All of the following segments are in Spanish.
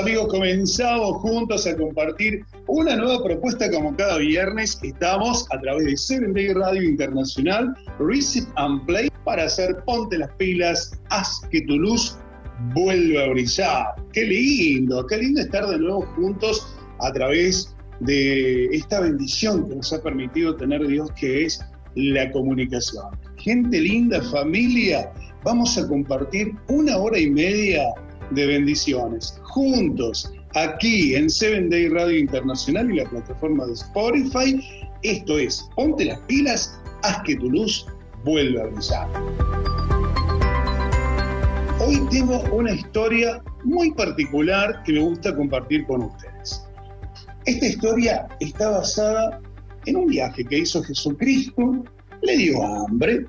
Amigos, comenzamos juntos a compartir una nueva propuesta como cada viernes. Estamos a través de Seven Day Radio Internacional, Receive and Play, para hacer Ponte las pilas, haz que tu luz vuelva a brillar. Qué lindo, qué lindo estar de nuevo juntos a través de esta bendición que nos ha permitido tener Dios, que es la comunicación. Gente linda, familia, vamos a compartir una hora y media de bendiciones. Juntos, aquí en Seven Day Radio Internacional y la plataforma de Spotify. Esto es, ponte las pilas, haz que tu luz vuelva a brillar. Hoy tengo una historia muy particular que me gusta compartir con ustedes. Esta historia está basada en un viaje que hizo Jesucristo, le dio hambre,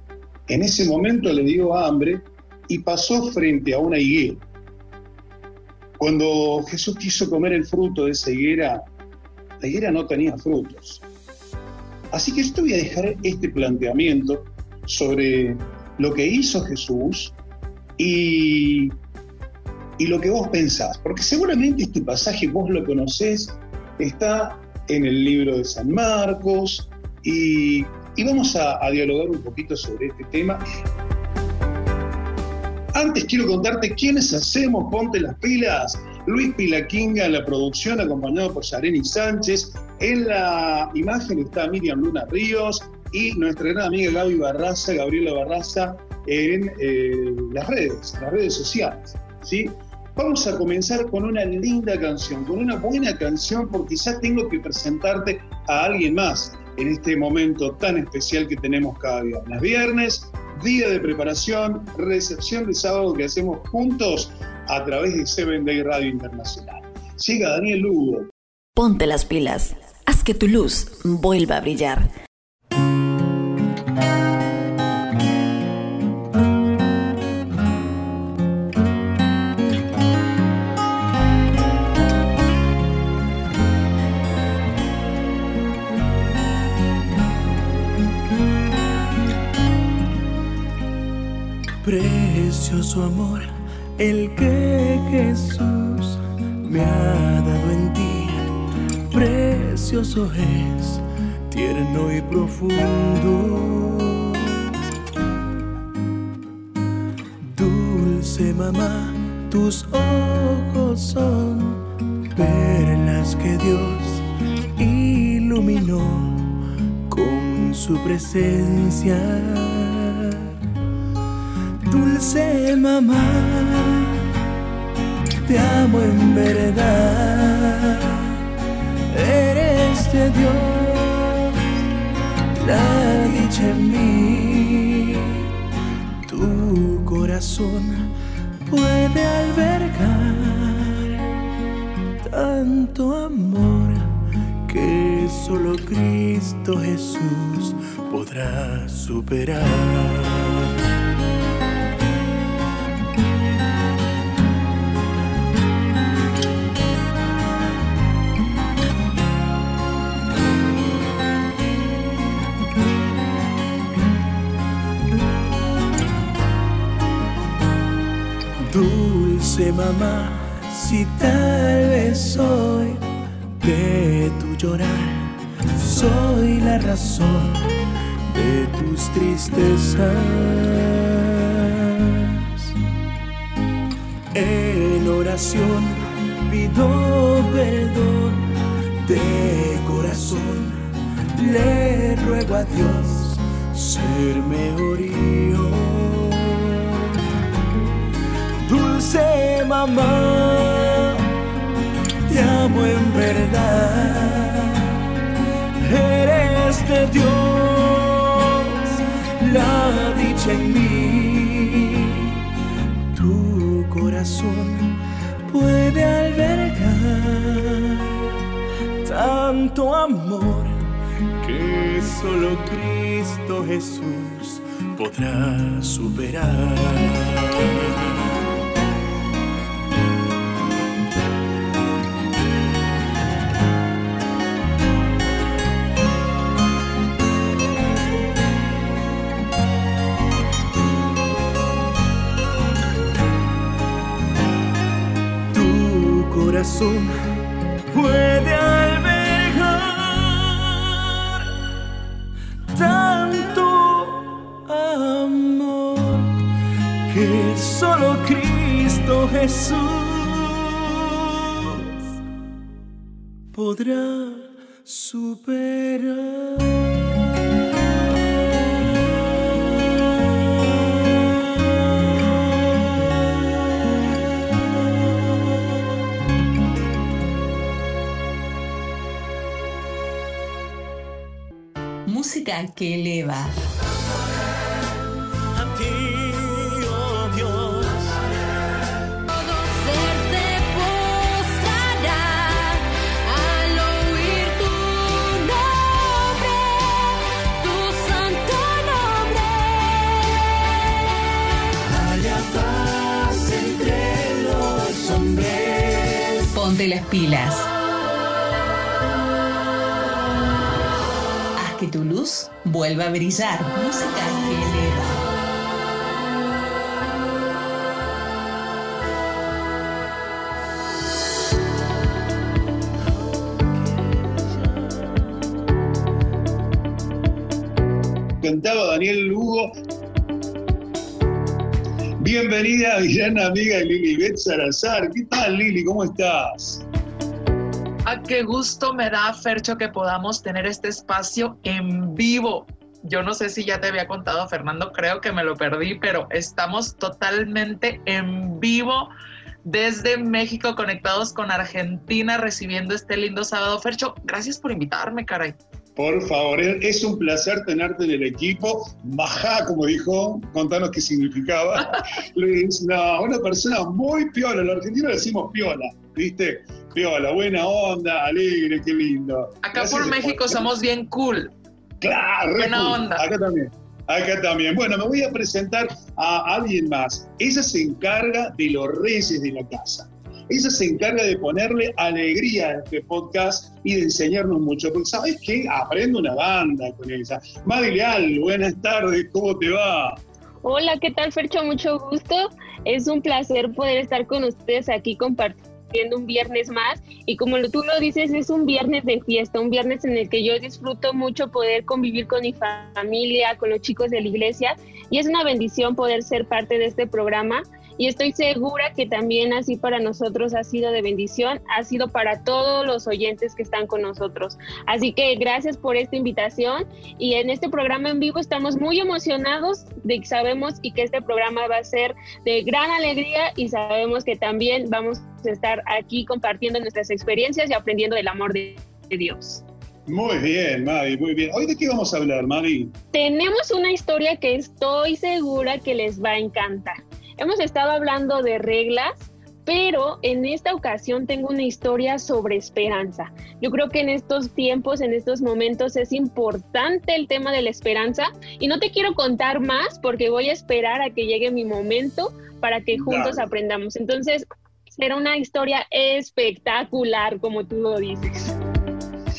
en ese momento le dio hambre y pasó frente a una higuera. Cuando Jesús quiso comer el fruto de esa higuera, la higuera no tenía frutos. Así que yo te voy a dejar este planteamiento sobre lo que hizo Jesús y, y lo que vos pensás. Porque seguramente este pasaje vos lo conocés, está en el libro de San Marcos y, y vamos a, a dialogar un poquito sobre este tema. Antes quiero contarte quiénes hacemos Ponte las Pilas. Luis Pilaquinga en la producción, acompañado por Yareni Sánchez. En la imagen está Miriam Luna Ríos y nuestra gran amiga Gaby Barraza, Gabriela Barraza, en eh, las redes, las redes sociales. ¿sí? Vamos a comenzar con una linda canción, con una buena canción, porque ya tengo que presentarte a alguien más en este momento tan especial que tenemos cada viernes. Viernes, día de preparación, recepción de sábado que hacemos juntos a través de Seven Day Radio Internacional. Llega Daniel Lugo. Ponte las pilas, haz que tu luz vuelva a brillar. Precioso amor, el que Jesús me ha dado en ti. Precioso es, tierno y profundo. Dulce mamá, tus ojos son perlas que Dios iluminó con su presencia dulce mamá, te amo en verdad, eres de Dios, la dicha en mí, tu corazón puede albergar tanto amor que solo Cristo Jesús podrá superar. Mamá, si tal vez soy de tu llorar, soy la razón de tus tristezas. En oración pido perdón de corazón, le ruego a Dios ser mejor dulce mamá, te amo en verdad, eres de Dios, la dicha en mí, tu corazón puede albergar tanto amor que solo Cristo Jesús podrá superar. Corazón que eleva. A ti, oh Dios. Todo ser se postrará al oír tu nombre, tu santo nombre. Haya paz entre los hombres. Ponte las pilas. Vuelva a brillar. Música que eleva. Cantaba Daniel Lugo. Bienvenida, gran amiga de Lili Beth Salazar. ¿Qué tal, Lili? ¿Cómo estás? Qué gusto me da, Fercho, que podamos tener este espacio en vivo. Yo no sé si ya te había contado, Fernando, creo que me lo perdí, pero estamos totalmente en vivo desde México, conectados con Argentina, recibiendo este lindo sábado. Fercho, gracias por invitarme, caray. Por favor, es un placer tenerte en el equipo. Majá, como dijo, contanos qué significaba. Luis, no, una persona muy piola. En la Argentina decimos piola, ¿viste? Piola, buena onda, alegre, qué lindo. Acá por México somos bien cool. Claro, buena onda. Acá también. Acá también. Bueno, me voy a presentar a alguien más. Ella se encarga de los reyes de la casa. Ella se encarga de ponerle alegría a este podcast y de enseñarnos mucho. Porque, ¿sabes qué? Aprendo una banda con ella. Madrileal, buenas tardes, ¿cómo te va? Hola, ¿qué tal, Fercho? Mucho gusto. Es un placer poder estar con ustedes aquí compartiendo un viernes más. Y como tú lo dices es un viernes de fiesta, un viernes en el que yo disfruto mucho poder convivir con mi familia, con los chicos de la iglesia. Y es una bendición poder ser parte de este programa y estoy segura que también así para nosotros ha sido de bendición, ha sido para todos los oyentes que están con nosotros. Así que gracias por esta invitación y en este programa en vivo estamos muy emocionados de que sabemos y que este programa va a ser de gran alegría y sabemos que también vamos a estar aquí compartiendo nuestras experiencias y aprendiendo del amor de Dios. Muy bien, Mavi, muy bien. ¿Hoy de qué vamos a hablar, Mavi? Tenemos una historia que estoy segura que les va a encantar. Hemos estado hablando de reglas, pero en esta ocasión tengo una historia sobre esperanza. Yo creo que en estos tiempos, en estos momentos es importante el tema de la esperanza y no te quiero contar más porque voy a esperar a que llegue mi momento para que juntos aprendamos. Entonces, será una historia espectacular, como tú lo dices.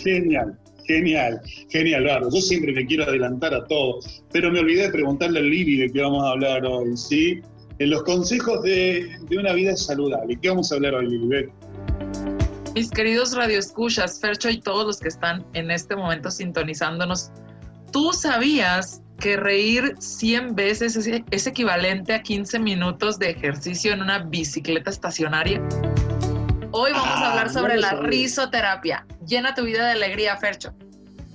Genial. Genial, genial, claro. Yo siempre me quiero adelantar a todo, pero me olvidé de preguntarle a Lili de qué vamos a hablar hoy, ¿sí? En los consejos de, una vida saludable. ¿Qué vamos a hablar hoy, Lilibet? Mis queridos radioescuchas, Fercho y todos los que están en este momento sintonizándonos, ¿tú sabías que reír 100 veces es, equivalente a 15 minutos de ejercicio en una bicicleta estacionaria? Hoy vamos a hablar ah, sobre la risoterapia. Llena tu vida de alegría, Fercho.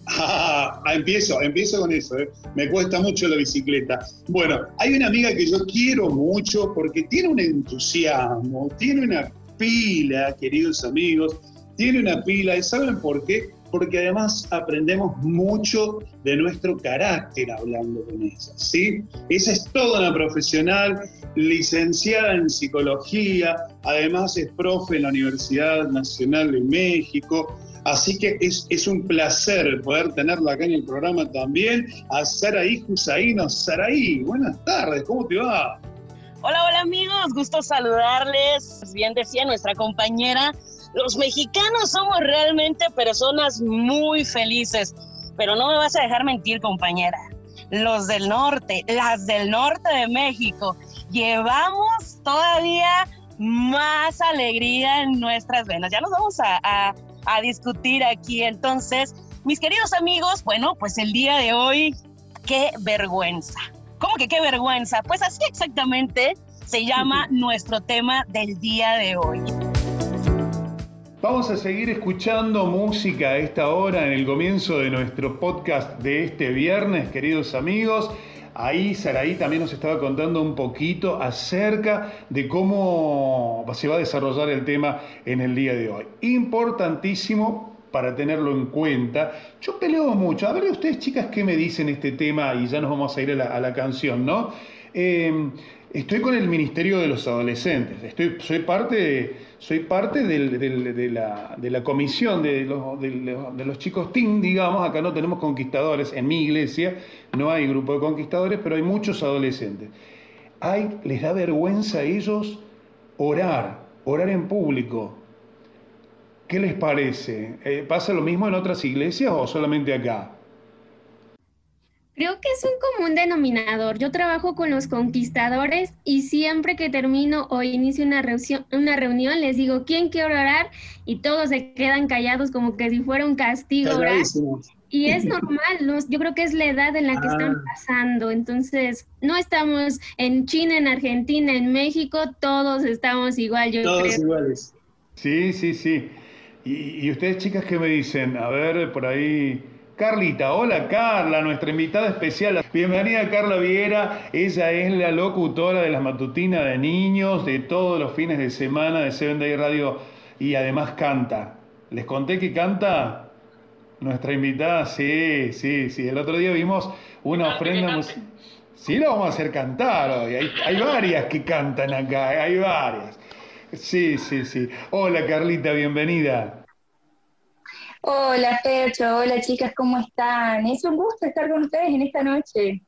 Ah, empiezo, empiezo con eso. ¿eh? Me cuesta mucho la bicicleta. Bueno, hay una amiga que yo quiero mucho porque tiene un entusiasmo, tiene una pila, queridos amigos, tiene una pila. ¿Y saben por qué? porque además aprendemos mucho de nuestro carácter hablando con ellas, ¿sí? Esa es toda una profesional, licenciada en psicología, además es profe en la Universidad Nacional de México, Así que es, un placer poder tenerla acá en el programa también, a Saraí Husaino. Saraí, buenas tardes, ¿cómo te va? Hola, hola amigos, gusto saludarles. Bien decía nuestra compañera, los mexicanos somos realmente personas muy felices, pero no me vas a dejar mentir, compañera. Los del norte, las del norte de México, llevamos todavía más alegría en nuestras venas. Ya nos vamos a a discutir aquí. Entonces, mis queridos amigos, bueno, pues el día de hoy, qué vergüenza. ¿Cómo que qué vergüenza? Pues así exactamente se llama nuestro tema del día de hoy. Vamos a seguir escuchando música a esta hora en el comienzo de nuestro podcast de este viernes, queridos amigos. Ahí Saraí también nos estaba contando un poquito acerca de cómo se va a desarrollar el tema en el día de hoy. Importantísimo para tenerlo en cuenta. Yo peleo mucho. A ver, ustedes chicas, ¿qué me dicen este tema? Y ya nos vamos a ir a la, canción, ¿no? Eh, estoy con el Ministerio de los Adolescentes. Soy parte de soy parte de, la, comisión de los, de los, chicos TIN, digamos, acá no tenemos conquistadores, en mi iglesia no hay grupo de conquistadores, pero hay muchos adolescentes. Hay, les da vergüenza a ellos orar, orar en público. ¿Qué les parece? Eh, ¿Pasa lo mismo en otras iglesias o solamente acá? Creo que es un común denominador. Yo trabajo con los conquistadores y siempre que termino o inicio una, reunión, una reunión les digo, ¿quién quiere orar? Y todos se quedan callados como que si fuera un castigo orar. Y es normal, ¿no? yo creo que es la edad en la que están Ah. pasando. Entonces, no estamos en China, en Argentina, en México, todos estamos igual, yo Todos creo. iguales. Sí, sí, sí. Y, y ustedes chicas, ¿qué me dicen? A ver, por ahí... Carlita, hola Carla, nuestra invitada especial. Bienvenida Carla Viera, ella es la locutora de las matutinas de niños de todos los fines de semana de Seven Day Radio y además canta. ¿Les conté que canta? Nuestra invitada, sí, sí, sí. El otro día vimos una ofrenda musical. Sí, lo vamos a hacer cantar hoy. Hay, hay varias que cantan acá, hay varias. Sí, sí, sí. Hola Carlita, bienvenida. Hola, Fercho, hola chicas, ¿cómo están? Es un gusto estar con ustedes en esta noche.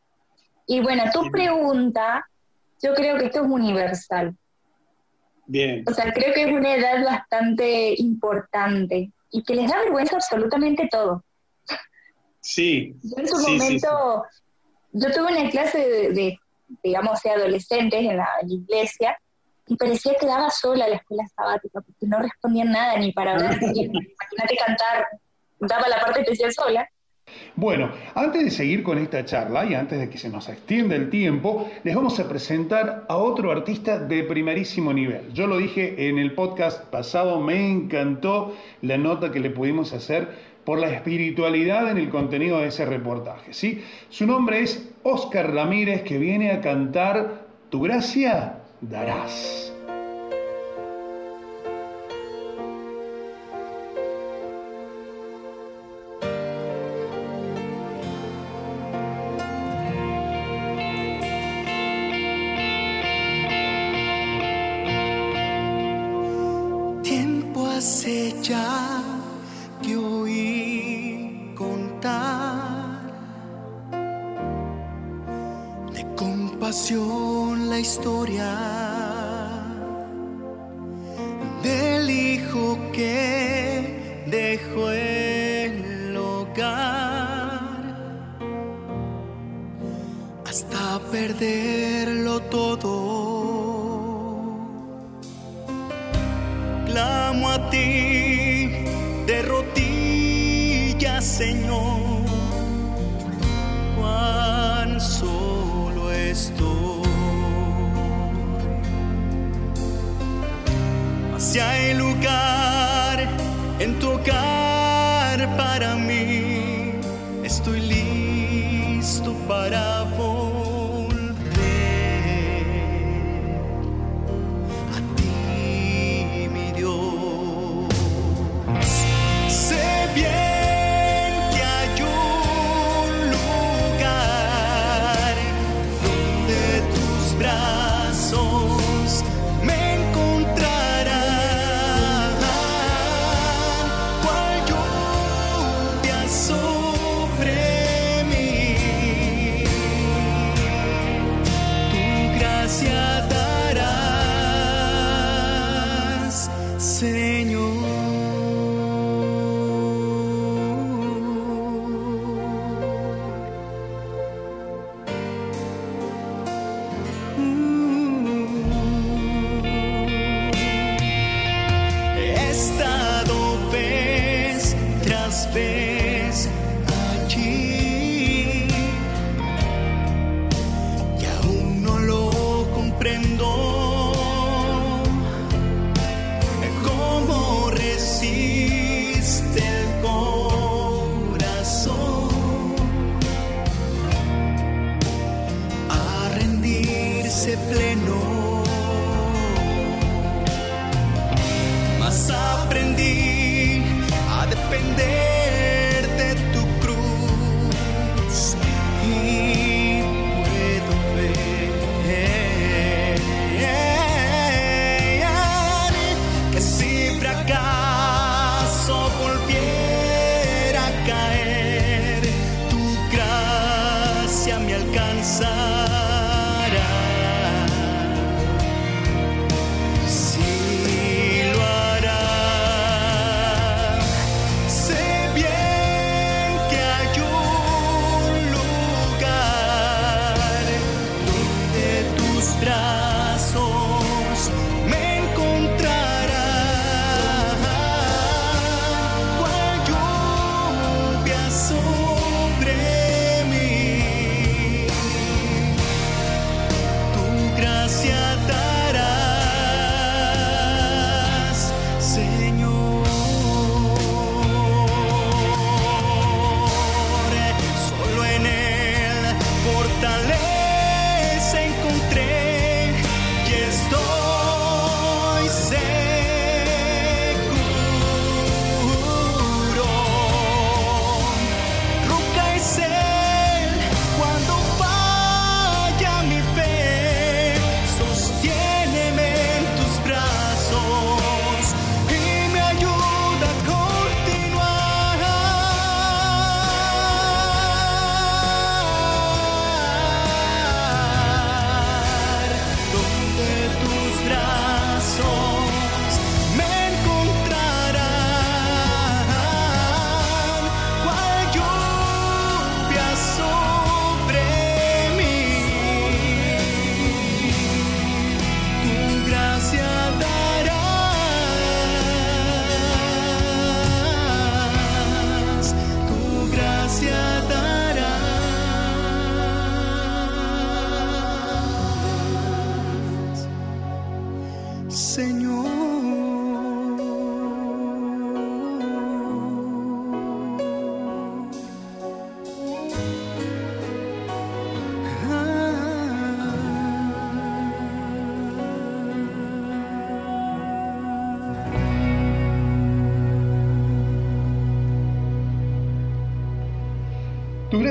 Y bueno, tu pregunta, yo creo que esto es universal. Bien. O sea, creo que es una edad bastante importante y que les da vergüenza absolutamente todo. Sí. Yo en su Sí, sí, momento, yo tuve una clase de, de, digamos, de adolescentes en la, en la iglesia y parecía que daba sola la escuela sabática porque no respondían nada ni para hablar. Imagínate cantar, daba la parte especial sola. Bueno, antes de seguir con esta charla y antes de que se nos extienda el tiempo, les vamos a presentar a otro artista de primerísimo nivel. Yo lo dije en el podcast pasado, me encantó la nota que le pudimos hacer por la espiritualidad en el contenido de ese reportaje. ¿sí? Su nombre es Oscar Ramírez, que viene a cantar Tu gracia darás.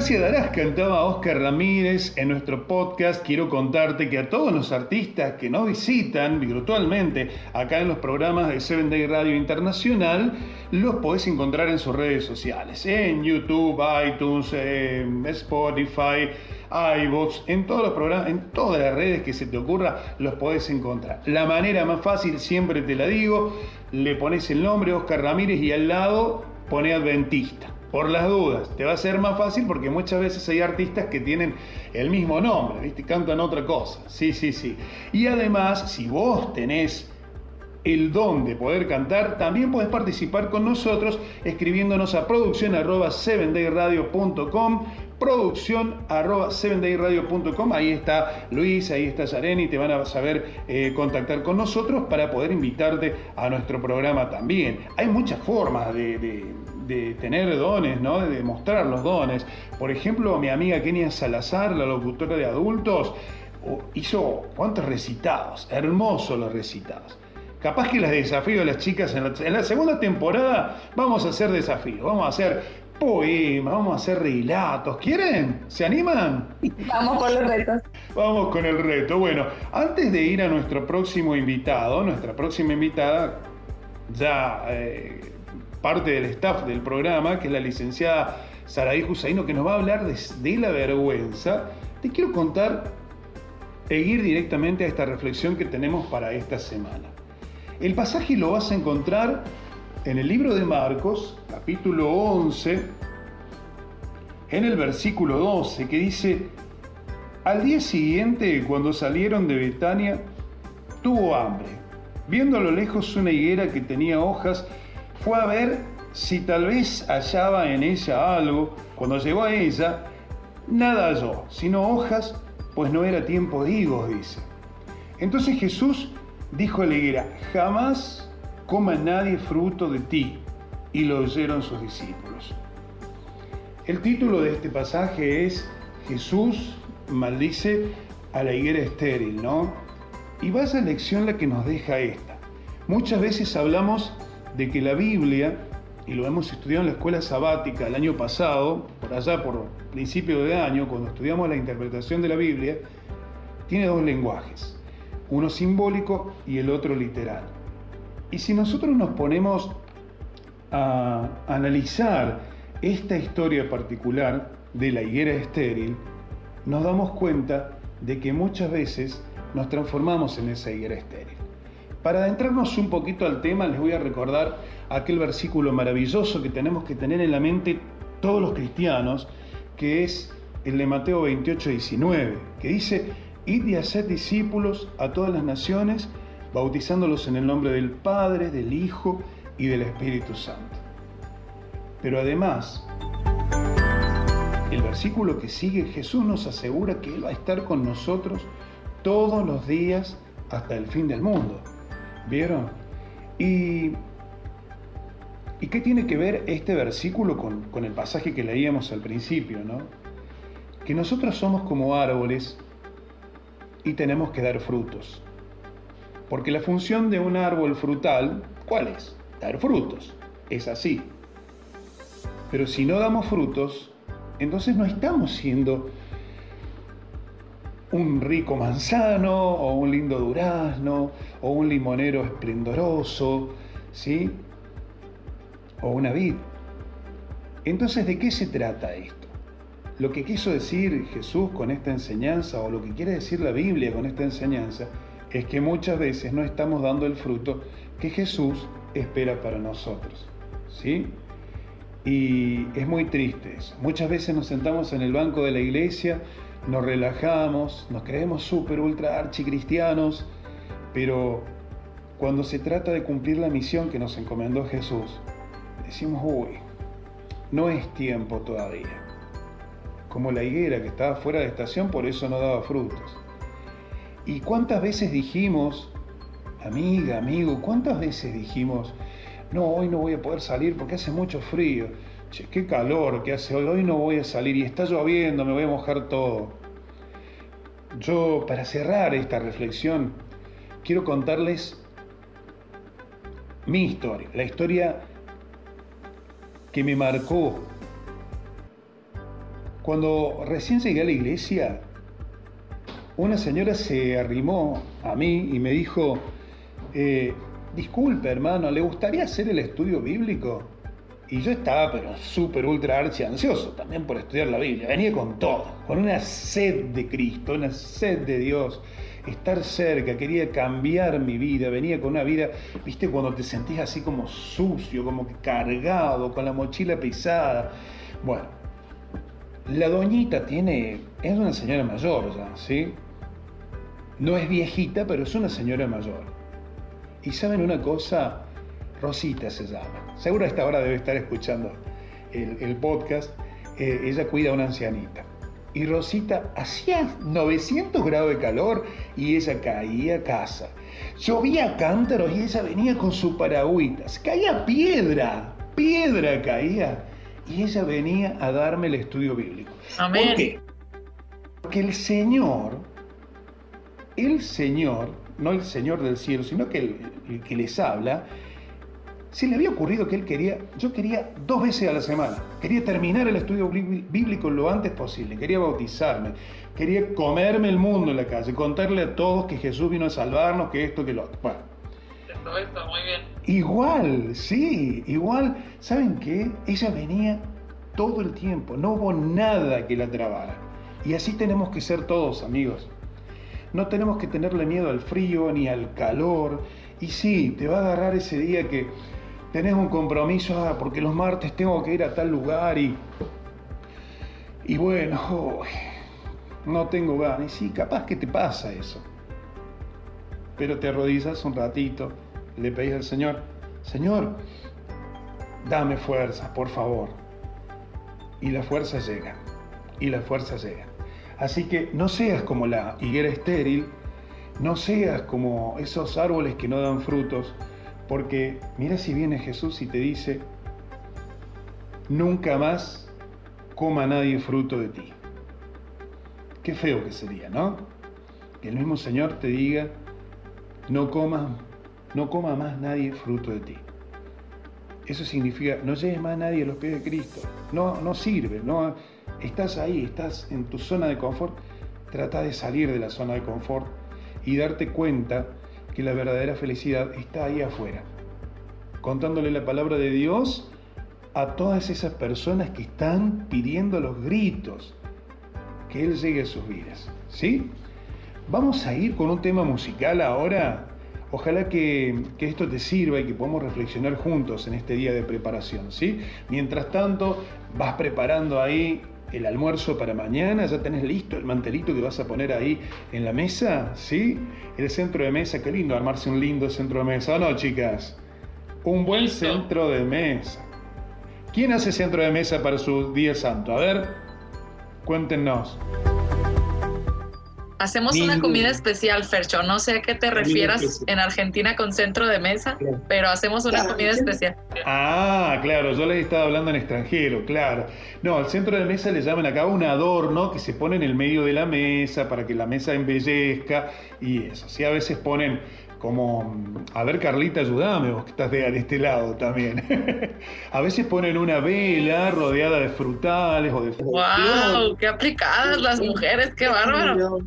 Gracia darás, cantaba Oscar Ramírez en nuestro podcast. Quiero contarte que a todos los artistas que nos visitan virtualmente acá en los programas de Seven Day Radio Internacional, los podés encontrar en sus redes sociales, en YouTube, iTunes, en Spotify, iVoox, en todos los programas, en todas las redes que se te ocurra, los podés encontrar. La manera más fácil, siempre te la digo, le pones el nombre Oscar Ramírez y al lado pone Adventista. Por las dudas, te va a ser más fácil porque muchas veces hay artistas que tienen el mismo nombre, ¿viste? Cantan otra cosa. Sí, sí, sí. Y además, si vos tenés el don de poder cantar, también puedes participar con nosotros escribiéndonos a producción arroba 7dayradio.com producción arroba 7dayradio.com ahí está Luis, ahí está Yareni, te van a saber eh, contactar con nosotros para poder invitarte a nuestro programa también. Hay muchas formas de- de tener dones, ¿no? de demostrar los dones. Por ejemplo, mi amiga Kenia Salazar, la locutora de adultos, hizo cuántos recitados, hermosos los recitados. Capaz que las desafío a las chicas en la, en la segunda temporada vamos a hacer desafíos, vamos a hacer poemas, vamos a hacer relatos. ¿Quieren? ¿Se animan? Vamos con los retos. Vamos con el reto. Bueno, antes de ir a nuestro próximo invitado, nuestra próxima invitada, ya eh, parte del staff del programa, que es la licenciada Saraí Husaino, que nos va a hablar de, de la vergüenza, te quiero contar e ir directamente a esta reflexión que tenemos para esta semana. El pasaje lo vas a encontrar en el libro de Marcos, capítulo 11, en el versículo 12, que dice, al día siguiente, cuando salieron de Betania, tuvo hambre. Viendo a lo lejos una higuera que tenía hojas, fue a ver si tal vez hallaba en ella algo. Cuando llegó a ella, nada halló, sino hojas, pues no era tiempo de higos, dice. Entonces Jesús dijo a la higuera, jamás coma nadie fruto de ti. Y lo oyeron sus discípulos. El título de este pasaje es Jesús maldice a la higuera estéril, ¿no? Y vaya lección la que nos deja esta. Muchas veces hablamos de que la Biblia, y lo hemos estudiado en la escuela sabática el año pasado, por allá por principio de año, cuando estudiamos la interpretación de la Biblia, tiene dos lenguajes, uno simbólico y el otro literal. Y si nosotros nos ponemos a analizar esta historia particular de la higuera estéril, nos damos cuenta de que muchas veces nos transformamos en esa higuera estéril. Para adentrarnos un poquito al tema, les voy a recordar aquel versículo maravilloso que tenemos que tener en la mente todos los cristianos, que es el de Mateo 28, 19, que dice, id y haced discípulos a todas las naciones, bautizándolos en el nombre del Padre, del Hijo y del Espíritu Santo. Pero además, el versículo que sigue, Jesús nos asegura que Él va a estar con nosotros todos los días hasta el fin del mundo. ¿Vieron? Y, ¿y qué tiene que ver este versículo con, con el pasaje que leíamos al principio? ¿no? Que nosotros somos como árboles y tenemos que dar frutos. Porque la función de un árbol frutal, ¿cuál es? Dar frutos. Es así. Pero si no damos frutos, entonces no estamos siendo un rico manzano o un lindo durazno o un limonero esplendoroso, ¿sí? O una vid. Entonces, ¿de qué se trata esto? Lo que quiso decir Jesús con esta enseñanza o lo que quiere decir la Biblia con esta enseñanza es que muchas veces no estamos dando el fruto que Jesús espera para nosotros, ¿sí? Y es muy triste eso. Muchas veces nos sentamos en el banco de la iglesia, nos relajamos, nos creemos súper, ultra archicristianos, pero cuando se trata de cumplir la misión que nos encomendó Jesús, decimos, uy, no es tiempo todavía. Como la higuera que estaba fuera de estación, por eso no daba frutos. ¿Y cuántas veces dijimos, amiga, amigo, cuántas veces dijimos, no, hoy no voy a poder salir porque hace mucho frío. Che, qué calor que hace hoy, hoy no voy a salir y está lloviendo, me voy a mojar todo. Yo, para cerrar esta reflexión, quiero contarles mi historia, la historia que me marcó. Cuando recién llegué a la iglesia, una señora se arrimó a mí y me dijo, eh, disculpe hermano, ¿le gustaría hacer el estudio bíblico? Y yo estaba, pero súper, ultra, archi ansioso también por estudiar la Biblia. Venía con todo, con una sed de Cristo, una sed de Dios, estar cerca, quería cambiar mi vida. Venía con una vida, viste, cuando te sentís así como sucio, como cargado, con la mochila pisada. Bueno, la doñita tiene, es una señora mayor ya, ¿sí? No es viejita, pero es una señora mayor. Y saben una cosa, Rosita se llama. Seguro a esta hora debe estar escuchando el, el podcast. Eh, ella cuida a una ancianita. Y Rosita hacía 900 grados de calor y ella caía a casa. Llovía cántaros y ella venía con su paragüitas. Caía piedra, piedra caía. Y ella venía a darme el estudio bíblico. Amén. ¿Por qué? Porque el Señor, el Señor, no el Señor del cielo, sino que el, el que les habla, se le había ocurrido que él quería, yo quería dos veces a la semana, quería terminar el estudio bí- bíblico lo antes posible, quería bautizarme, quería comerme el mundo en la calle, contarle a todos que Jesús vino a salvarnos, que esto, que lo otro. Bueno, Esto, esto, muy bien. igual, sí, igual, ¿saben qué? Ella venía todo el tiempo, no hubo nada que la trabara. Y así tenemos que ser todos, amigos. No tenemos que tenerle miedo al frío ni al calor. Y sí, te va a agarrar ese día que tenés un compromiso, ah, porque los martes tengo que ir a tal lugar y. Y bueno, no tengo ganas. Y sí, capaz que te pasa eso. Pero te arrodillas un ratito, le pedís al Señor, Señor, dame fuerza, por favor. Y la fuerza llega, y la fuerza llega. Así que no seas como la higuera estéril no seas como esos árboles que no dan frutos, porque mira si viene Jesús y te dice, nunca más coma nadie fruto de ti. Qué feo que sería, ¿no? Que el mismo Señor te diga, no comas, no coma más nadie fruto de ti. Eso significa, no lleves más a nadie a los pies de Cristo. No, no sirve, no, estás ahí, estás en tu zona de confort. Trata de salir de la zona de confort y darte cuenta que la verdadera felicidad está ahí afuera. Contándole la palabra de Dios a todas esas personas que están pidiendo los gritos que Él llegue a sus vidas. ¿Sí? Vamos a ir con un tema musical ahora. Ojalá que, que, esto te sirva y que podamos reflexionar juntos en este día de preparación, ¿sí? Mientras tanto, vas preparando ahí el almuerzo para mañana, ya tenés listo el mantelito que vas a poner ahí en la mesa, ¿sí? El centro de mesa, qué lindo armarse un lindo centro de mesa, ¿o no, chicas? Un buen centro de mesa. ¿Quién hace centro de mesa para su día santo? A ver, cuéntenos. Hacemos una comida especial, Fercho. No sé a qué te refieras en Argentina con centro de mesa, Claro. pero hacemos una Claro, comida especial. Ah, claro, yo les estaba hablando en extranjero, claro. No, al centro de mesa le llaman acá un adorno que se pone en el medio de la mesa para que la mesa embellezca y eso. Sí, a veces ponen como, a ver Carlita, ayúdame, vos que estás de, de este lado también. a veces ponen una vela rodeada de frutales o de... ¡Wow! ¡Qué aplicadas las mujeres! ¡Qué bárbaro!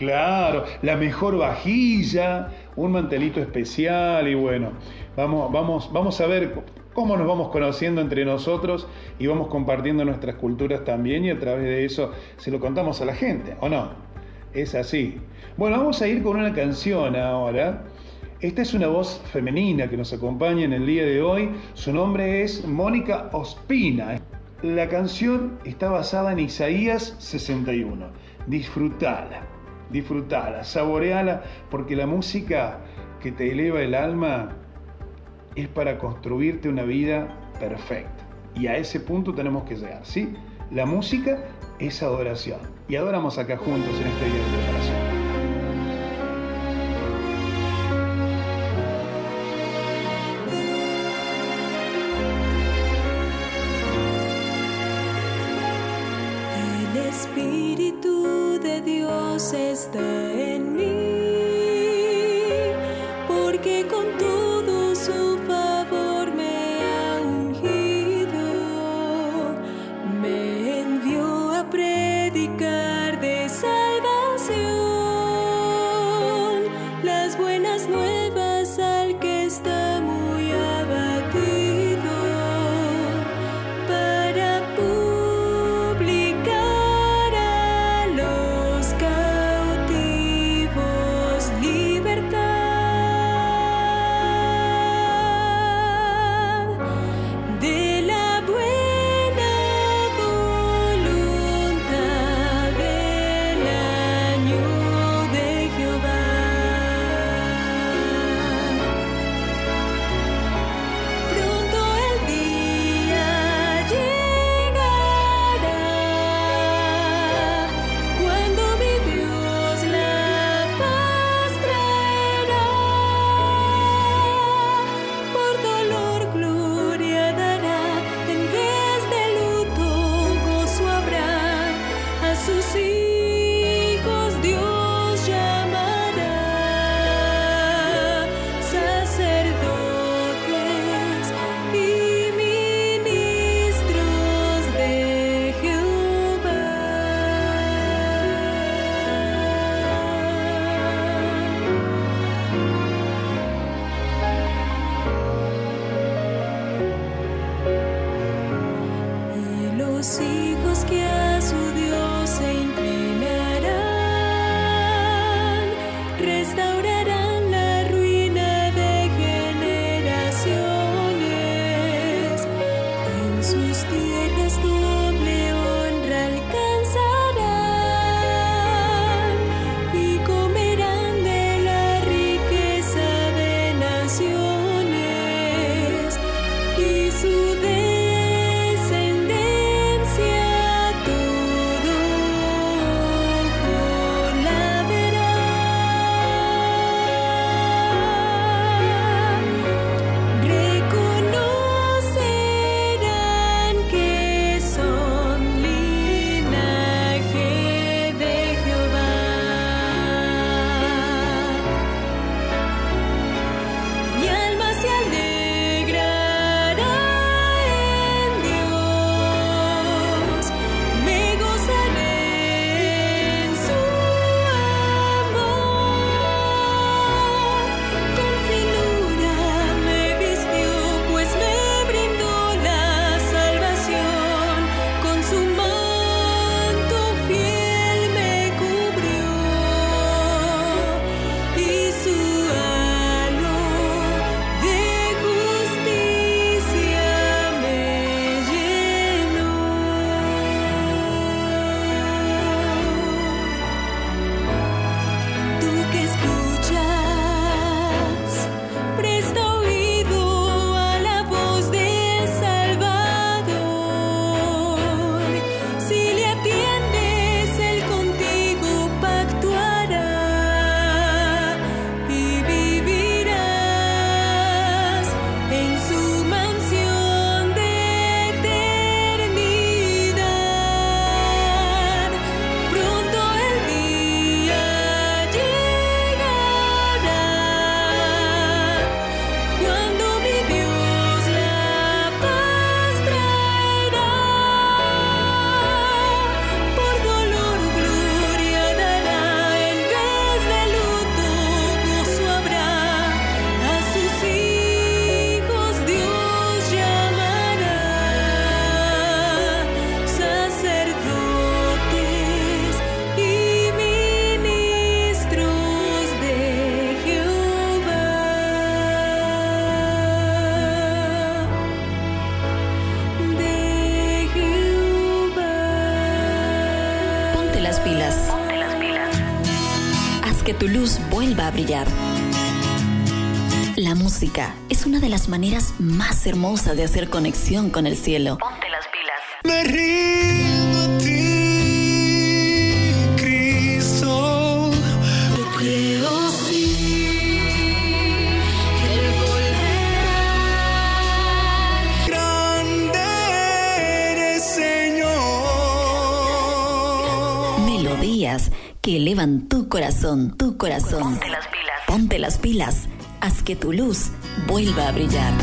Claro, la mejor vajilla, un mantelito especial y bueno, vamos, vamos, vamos a ver cómo nos vamos conociendo entre nosotros y vamos compartiendo nuestras culturas también y a través de eso se lo contamos a la gente, ¿o no? Es así. Bueno, vamos a ir con una canción ahora. Esta es una voz femenina que nos acompaña en el día de hoy. Su nombre es Mónica Ospina. La canción está basada en Isaías 61. Disfrutala, disfrutala, saboreala, porque la música que te eleva el alma es para construirte una vida perfecta. Y a ese punto tenemos que llegar, ¿sí? La música es adoración. Y adoramos acá juntos en este día de preparación. Música es una de las maneras más hermosas de hacer conexión con el cielo. Ponte las pilas. Me rindo a ti, Cristo. Yo creo sí que Él volverá. Grande eres, Señor. Melodías que elevan tu corazón, tu corazón. Ponte las pilas. Ponte las pilas. Haz que tu luz vuelva a brillar.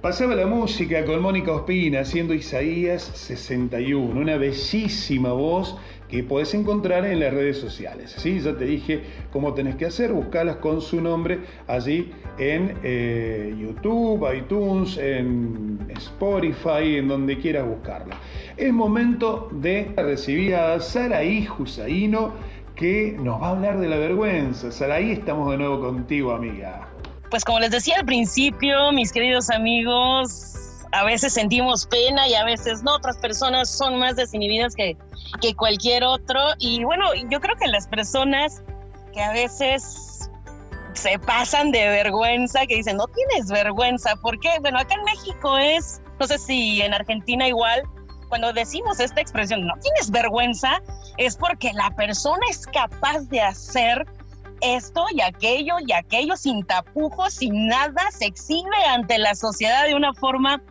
Pasaba la música con Mónica Ospina haciendo Isaías 61, una bellísima voz que podés encontrar en las redes sociales. ¿sí? Ya te dije cómo tenés que hacer, buscarlas con su nombre allí en eh, YouTube, iTunes, en Spotify, en donde quieras buscarla. Es momento de recibir a Saraí Jusaino que nos va a hablar de la vergüenza. Saraí, estamos de nuevo contigo, amiga. Pues como les decía al principio, mis queridos amigos, a veces sentimos pena y a veces no. Otras personas son más desinhibidas que, que cualquier otro. Y bueno, yo creo que las personas que a veces se pasan de vergüenza, que dicen, no tienes vergüenza. ¿Por qué? Bueno, acá en México es, no sé si en Argentina igual, cuando decimos esta expresión, no tienes vergüenza, es porque la persona es capaz de hacer esto y aquello y aquello sin tapujos, sin nada, se exhibe ante la sociedad de una forma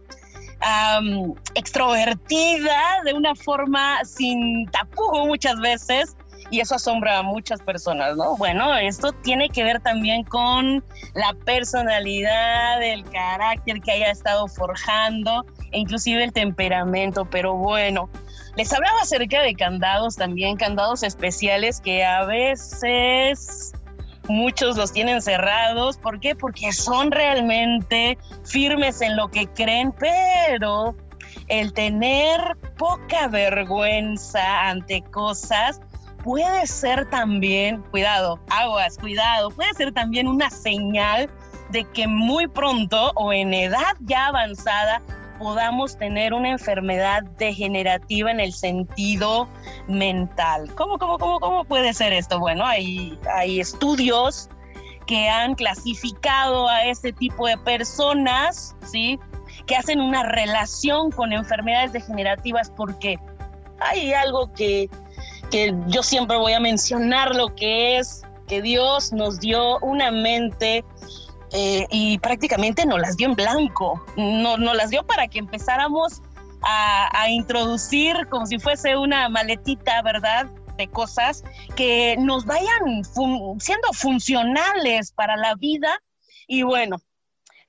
extrovertida, de una forma sin tapujo muchas veces. Y eso asombra a muchas personas, ¿no? Bueno, esto tiene que ver también con la personalidad, el carácter que haya estado forjando, e inclusive el temperamento. Pero bueno, les hablaba acerca de candados también, candados especiales que a veces muchos los tienen cerrados. ¿Por qué? Porque son realmente firmes en lo que creen, pero el tener poca vergüenza ante cosas puede ser también, cuidado, aguas, cuidado, puede ser también una señal de que muy pronto o en edad ya avanzada podamos tener una enfermedad degenerativa en el sentido mental. ¿Cómo, cómo, cómo, cómo puede ser esto? Bueno, hay, hay estudios que han clasificado a este tipo de personas, ¿sí? Que hacen una relación con enfermedades degenerativas porque hay algo que, que yo siempre voy a mencionar, lo que es que Dios nos dio una mente eh, y prácticamente nos las dio en blanco, no, nos las dio para que empezáramos a, a introducir como si fuese una maletita, ¿verdad? de cosas que nos vayan siendo funcionales para la vida. Y bueno,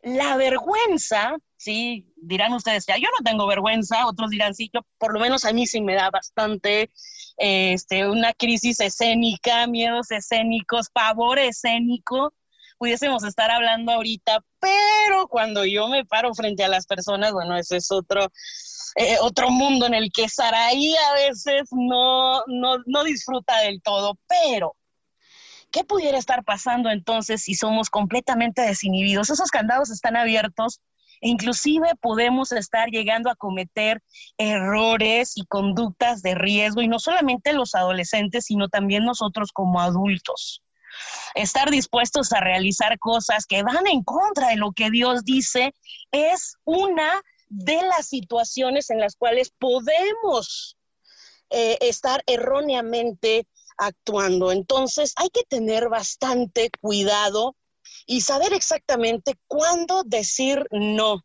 la vergüenza, sí, dirán ustedes, ya yo no tengo vergüenza, otros dirán, sí, yo por lo menos a mí sí me da bastante este, una crisis escénica, miedos escénicos, pavor escénico. Pudiésemos estar hablando ahorita, pero cuando yo me paro frente a las personas, bueno, ese es otro, eh, otro mundo en el que Saraí a veces no, no, no disfruta del todo, pero ¿qué pudiera estar pasando entonces si somos completamente desinhibidos? Esos candados están abiertos e inclusive podemos estar llegando a cometer errores y conductas de riesgo, y no solamente los adolescentes, sino también nosotros como adultos. Estar dispuestos a realizar cosas que van en contra de lo que Dios dice es una de las situaciones en las cuales podemos eh, estar erróneamente actuando. Entonces hay que tener bastante cuidado y saber exactamente cuándo decir no,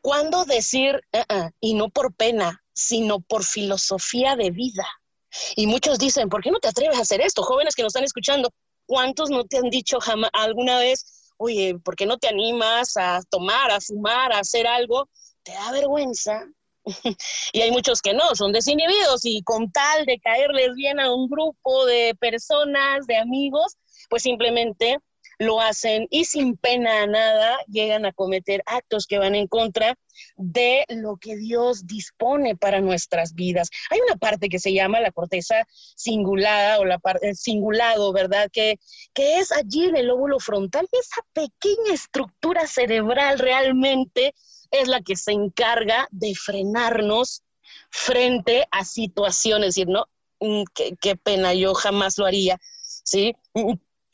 cuándo decir "Uh-uh", y no por pena, sino por filosofía de vida. Y muchos dicen, ¿por qué no te atreves a hacer esto? Jóvenes que nos están escuchando, ¿cuántos no te han dicho jamás alguna vez, oye, ¿por qué no te animas a tomar, a fumar, a hacer algo? ¿Te da vergüenza? y hay muchos que no, son desinhibidos y con tal de caerles bien a un grupo de personas, de amigos, pues simplemente lo hacen y sin pena a nada llegan a cometer actos que van en contra de lo que Dios dispone para nuestras vidas. Hay una parte que se llama la corteza cingulada o la parte cingulado, ¿verdad? Que, que es allí en el lóbulo frontal, esa pequeña estructura cerebral realmente es la que se encarga de frenarnos frente a situaciones, es decir, no, Mm, qué, qué pena, yo jamás lo haría, ¿sí?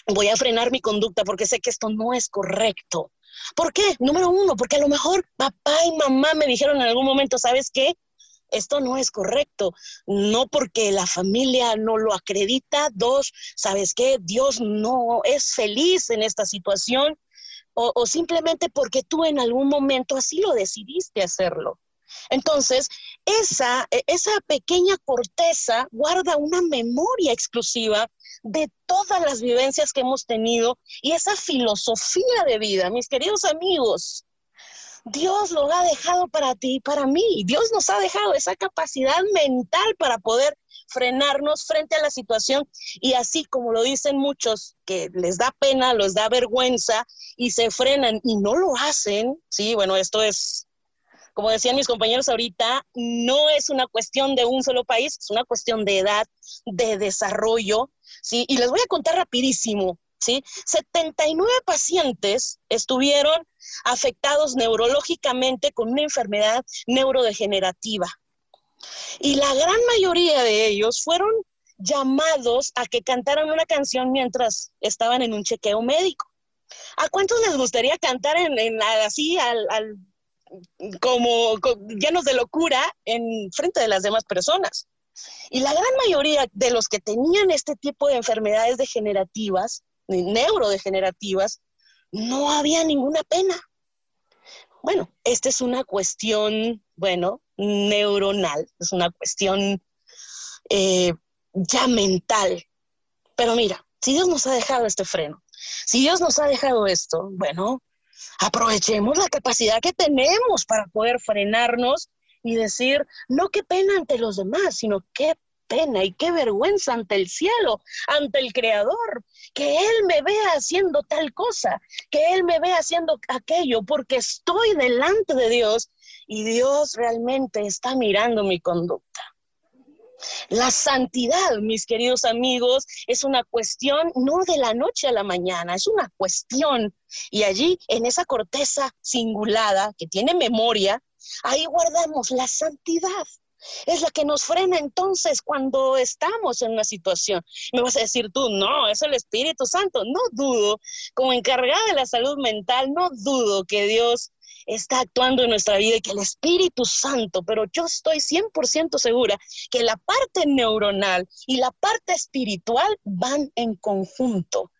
Voy a frenar mi conducta porque sé que esto no es correcto. ¿Por qué? Número uno, porque a lo mejor papá y mamá me dijeron en algún momento, ¿sabes qué? Esto no es correcto. No porque la familia no lo acredita. Dos, ¿sabes qué? Dios no es feliz en esta situación. O, o simplemente porque tú en algún momento así lo decidiste hacerlo. Entonces, esa, e, esa pequeña corteza guarda una memoria exclusiva de todas las vivencias que hemos tenido y esa filosofía de vida, mis queridos amigos. Dios lo ha dejado para ti y para mí. Dios nos ha dejado esa capacidad mental para poder frenarnos frente a la situación y así como lo dicen muchos que les da pena, les da vergüenza y se frenan y no lo hacen, sí, bueno, esto es como decían mis compañeros ahorita, no es una cuestión de un solo país, es una cuestión de edad, de desarrollo, ¿sí? Y les voy a contar rapidísimo, ¿sí? 79 pacientes estuvieron afectados neurológicamente con una enfermedad neurodegenerativa. Y la gran mayoría de ellos fueron llamados a que cantaran una canción mientras estaban en un chequeo médico. ¿A cuántos les gustaría cantar en, en así al, al como, co- llenos de locura en frente de las demás personas. Y la gran mayoría de los que tenían este tipo de enfermedades degenerativas, neurodegenerativas, no había ninguna pena. Bueno, esta es una cuestión, bueno, neuronal, es una cuestión eh, ya mental. Pero mira, si Dios nos ha dejado este freno, si Dios nos ha dejado esto, bueno, aprovechemos la capacidad que tenemos para poder frenarnos y decir, no qué pena ante los demás, sino qué pena y qué vergüenza ante el cielo, ante el Creador, que Él me vea haciendo tal cosa, que Él me vea haciendo aquello, porque estoy delante de Dios y Dios realmente está mirando mi conducta. La santidad, mis queridos amigos, es una cuestión no de la noche a la mañana, es una cuestión. Y allí, en esa corteza cingulada que tiene memoria, ahí guardamos la santidad. Es la que nos frena entonces cuando estamos en una situación. Me vas a decir tú, no, es el Espíritu Santo. No dudo, como encargada de la salud mental, no dudo que Dios está actuando en nuestra vida y que el Espíritu Santo, pero yo estoy 100% segura que la parte neuronal y la parte espiritual van en conjunto,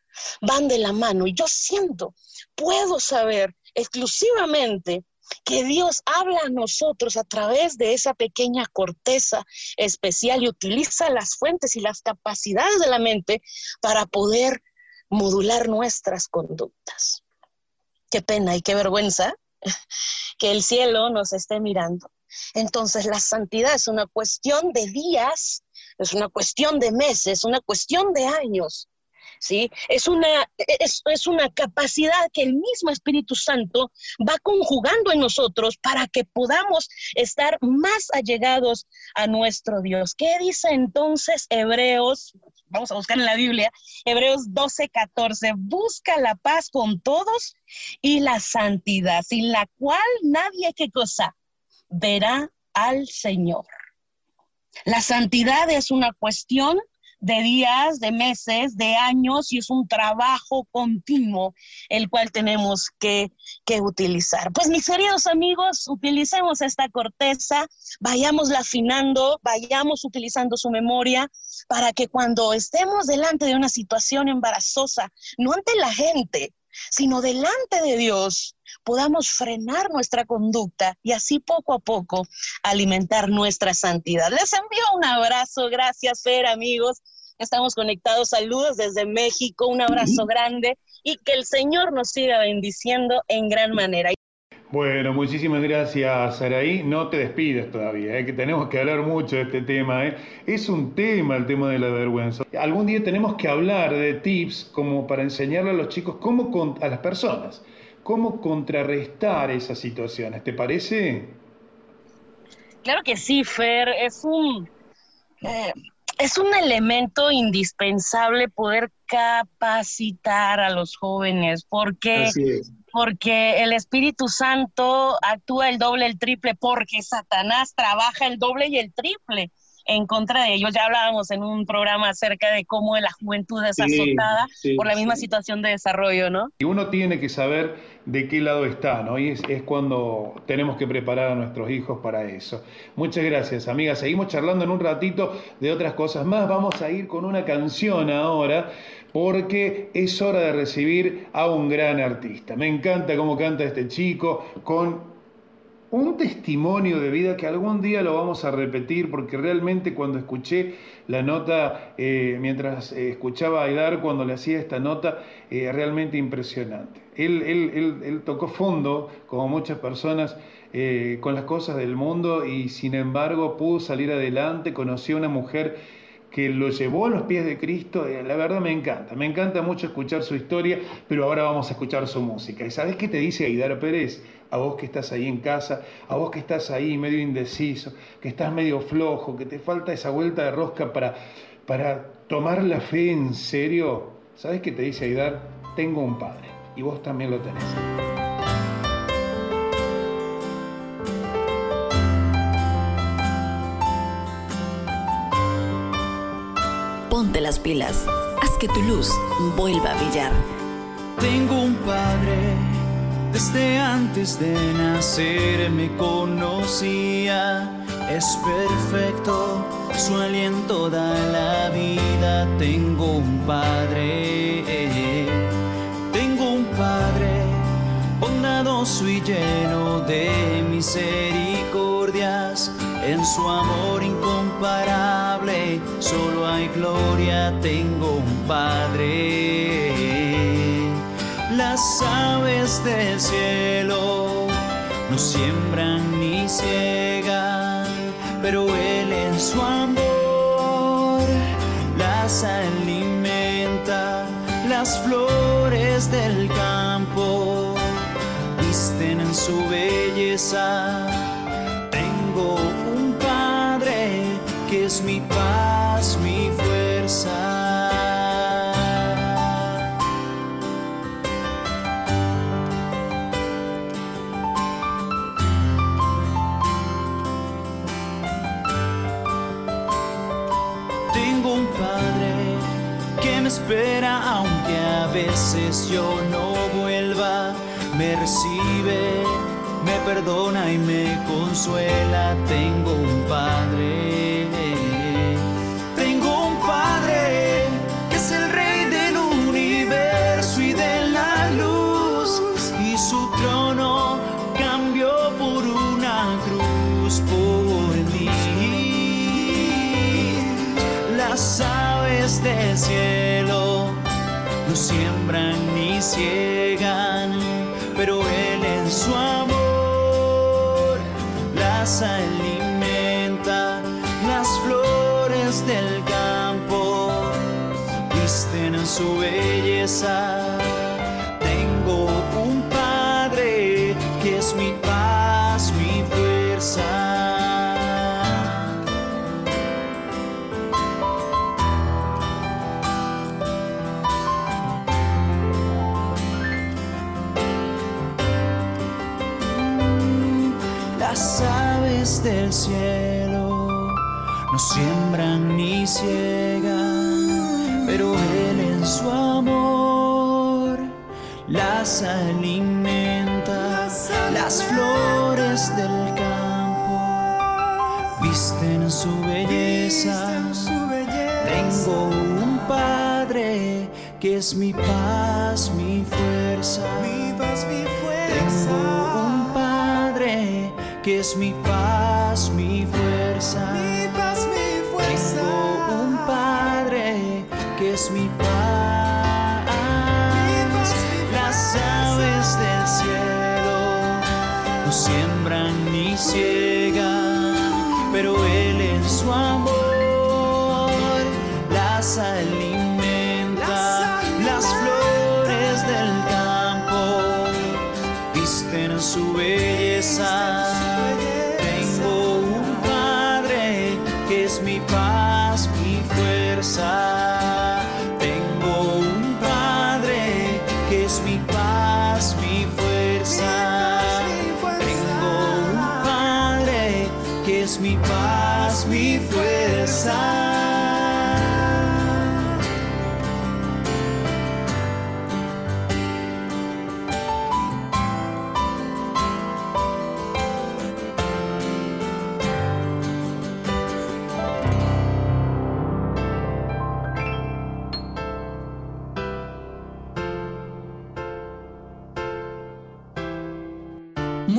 van de la mano. Y yo siento, puedo saber exclusivamente que Dios habla a nosotros a través de esa pequeña corteza especial y utiliza las fuentes y las capacidades de la mente para poder modular nuestras conductas. Qué pena y qué vergüenza que el cielo nos esté mirando. Entonces la santidad es una cuestión de días, es una cuestión de meses, una cuestión de años. ¿Sí? Es una, es, es una capacidad que el mismo Espíritu Santo va conjugando en nosotros para que podamos estar más allegados a nuestro Dios. ¿Qué dice entonces Hebreos? Vamos a buscar en la Biblia, Hebreos 12, 14. Busca la paz con todos y la santidad, sin la cual nadie, ¿qué cosa? Verá al Señor. La santidad es una cuestión de días, de meses, de años y es un trabajo continuo el cual tenemos que, que, utilizar. Pues mis queridos amigos, utilicemos esta corteza, vayámosla afinando, vayamos utilizando su memoria para que cuando estemos delante de una situación embarazosa, no ante la gente, sino delante de Dios, podamos frenar nuestra conducta y así poco a poco alimentar nuestra santidad. Les envío un abrazo, gracias Fer, amigos. Estamos conectados, saludos desde México, un abrazo grande y que el Señor nos siga bendiciendo en gran manera. Bueno, muchísimas gracias, Saraí. No te despides todavía, ¿eh? que tenemos que hablar mucho de este tema. ¿eh? Es un tema el tema de la vergüenza. Algún día tenemos que hablar de tips como para enseñarle a los chicos cómo, con, a las personas, cómo contrarrestar esas situaciones. ¿Te parece? Claro que sí, Fer. Es un, eh, es un elemento indispensable poder capacitar a los jóvenes porque porque el Espíritu Santo actúa el doble, el triple, porque Satanás trabaja el doble y el triple en contra de ellos. Ya hablábamos en un programa acerca de cómo la juventud es azotada sí, por la misma sí. situación de desarrollo, ¿no? Y uno tiene que saber de qué lado está, ¿no? Y es, es cuando tenemos que preparar a nuestros hijos para eso. Muchas gracias, amigas. Seguimos charlando en un ratito de otras cosas más. Vamos a ir con una canción ahora, porque es hora de recibir a un gran artista. Me encanta cómo canta este chico, con un testimonio de vida que algún día lo vamos a repetir, porque realmente cuando escuché la nota, eh, mientras eh, escuchaba a Aidar cuando le hacía esta nota, eh, realmente impresionante. Él, él- él- tocó fondo, como muchas personas, eh, con las cosas del mundo y sin embargo pudo salir adelante, conoció a una mujer que lo llevó a los pies de Cristo, eh, la verdad me encanta, me encanta mucho escuchar su historia, pero ahora vamos a escuchar su música. ¿Y sabes qué te dice Aidar Pérez? A vos que estás ahí en casa, a vos que estás ahí medio indeciso, que estás medio flojo, que te falta esa vuelta de rosca para, para tomar la fe en serio. ¿Sabes qué te dice Aidar? Tengo un padre y vos también lo tenés. Ponte las pilas. Haz que tu luz vuelva a brillar. Tengo un padre, desde antes de nacer me conocía. Es perfecto, su aliento da la vida. Tengo un padre, tengo un padre, bondadoso y lleno de misericordias. En su amor incomparable, solo hay gloria. Tengo un padre. Las aves del cielo no siembran ni ciegan, pero Él en su amor las alimenta. Las flores del campo visten en su belleza. Tengo que es mi paz, mi fuerza. Tengo un padre que me espera aunque a veces yo no vuelva. Me recibe, me perdona y me consuela. Tengo un padre. Cielo no siembran ni ciegan, pero Él en su amor las alimenta. Las flores del campo visten en su belleza. Aves del cielo no siembran ni ciegan, pero Él en su amor las alimenta. Las flores del campo visten su belleza. Tengo un padre que es mi paz, mi fuerza. Tengo un padre que es mi paz,